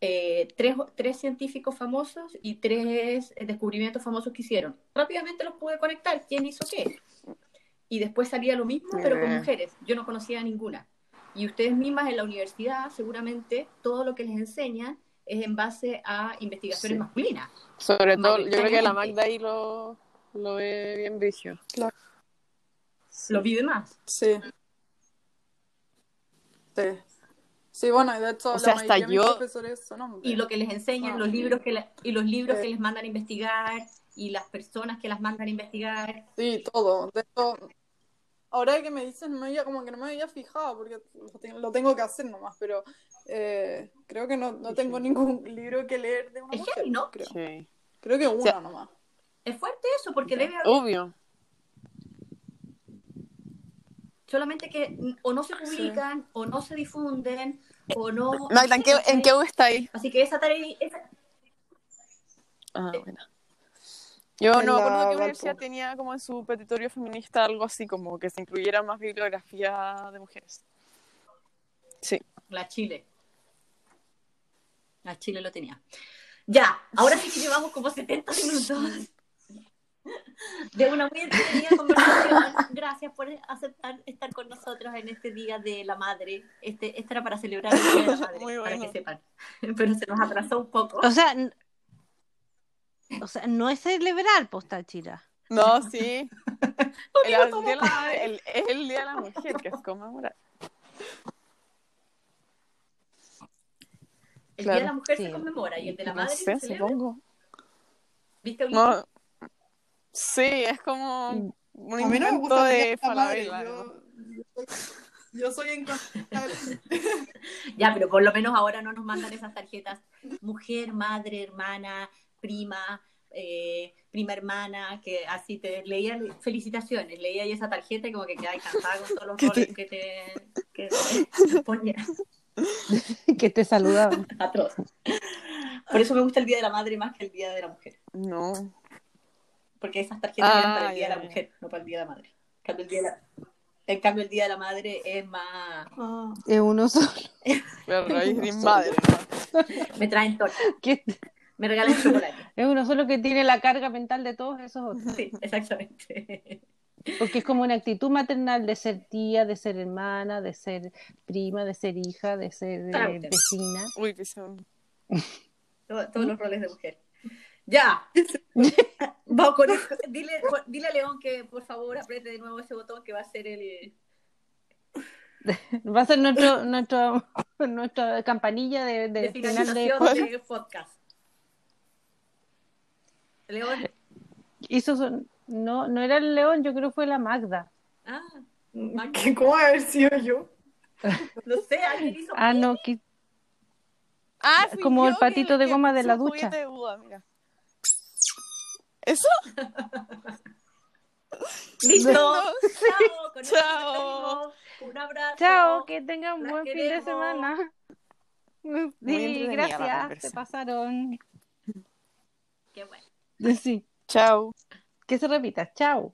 eh, tres, tres científicos famosos y tres descubrimientos famosos que hicieron. Rápidamente los pude conectar, quién hizo qué. Y después salía lo mismo, pero con mujeres. Yo no conocía a ninguna. Y ustedes mismas en la universidad, seguramente, todo lo que les enseñan es en base a investigaciones Sí. masculinas. Sobre todo, yo creo que la. Magda ahí lo, lo ve bien vicio. Lo vive más. Sí. Sí. Sí, bueno, y de hecho, O la sea, hasta yo- profesores son hombres. y lo que les enseñan, Ah. los libros que la- y los libros Eh. que les mandan a investigar y las personas que las mandan a investigar. Sí, todo. De hecho, ahora que me dicen, no me había, como que no me había fijado, porque lo, te- lo tengo que hacer nomás, pero eh, creo que no, no tengo ningún <laughs> libro que leer de una Es mujer. heavy, ¿no? Creo, Sí. creo que uno sea, nomás. Es fuerte eso, porque debe haber Obvio. Solamente que o no se publican, o no se difunden, o no. Magda, ¿en qué, en qué U está ahí? Así que esa tarea. esa- Ah, bueno. Yo no me la acuerdo Valpo. universidad tenía como en su petitorio feminista algo así como que se incluyera más bibliografía de mujeres. Sí. La Chile. La Chile lo tenía. Ya, ahora sí que llevamos como 70 minutos de una muy entretenida conversación. Gracias por aceptar estar con nosotros en este Día de la Madre. Este, este era para celebrar el Día de la <laughs> Madre, Muy para bueno. que sepan. Pero se nos atrasó un poco. O sea, o sea no es celebrar, postachira. No, sí. <laughs> El, el ¿cómo día de la, el- es el Día de la Mujer, que es conmemorar. El claro, Día de la Mujer sí. se conmemora y el de la No Madre sé, se celebra. supongo. ¿Viste? No, sí, es como un A mí no me invento Día de Falabella. yo, yo soy, <laughs> yo soy en Ya, pero por lo menos ahora no nos mandan esas tarjetas. Mujer, madre, hermana, prima, eh, prima hermana, que así te leía felicitaciones, leía ahí esa tarjeta y como que quedaba cansada con todos los Que te- roles que te, que ponía. <laughs> que te saludaban. Atroz. Por eso me gusta el Día de la Madre más que el Día de la Mujer. No. Porque esas tarjetas Ah, eran para el Día ya, de la. Mujer, no para el Día de la Madre. En cambio, el Día de la- En cambio, el Día de la Madre es más... Ah. Es uno solo. <laughs> Pero ahí es madre. Me traen torta, me regalan chocolate. <laughs> es uno solo que tiene la carga mental de todos esos otros. Sí, exactamente. <laughs> Porque es como una actitud maternal de ser tía, de ser hermana, de ser prima, de ser hija, de ser eh, vecina. Uy, un... Todo- todos los roles de mujer. Ya. <laughs> Vamos con esto. Dile, dile a León que por favor apriete de nuevo ese botón que va a ser el... Va a ser nuestro, nuestro, nuestra campanilla de, de de final de finalización de podcast. León. hizo su- no, no era el león, yo creo que fue la Magda. Ah, <laughs> ¿Qué- ¿Cómo haber sido yo? no sé, alguien hizo. Ah, no, que- Ah, Como el patito que- de que goma de la un ducha. uva, mira. ¿Eso? <laughs> Listo. No. Chao. Con Chao. Un abrazo. Chao, que tengan un buen fin de semana. <laughs> Muy Sí, gracias, se pasaron. Qué bueno. <laughs> Sí, Chao. que se repita. Chao.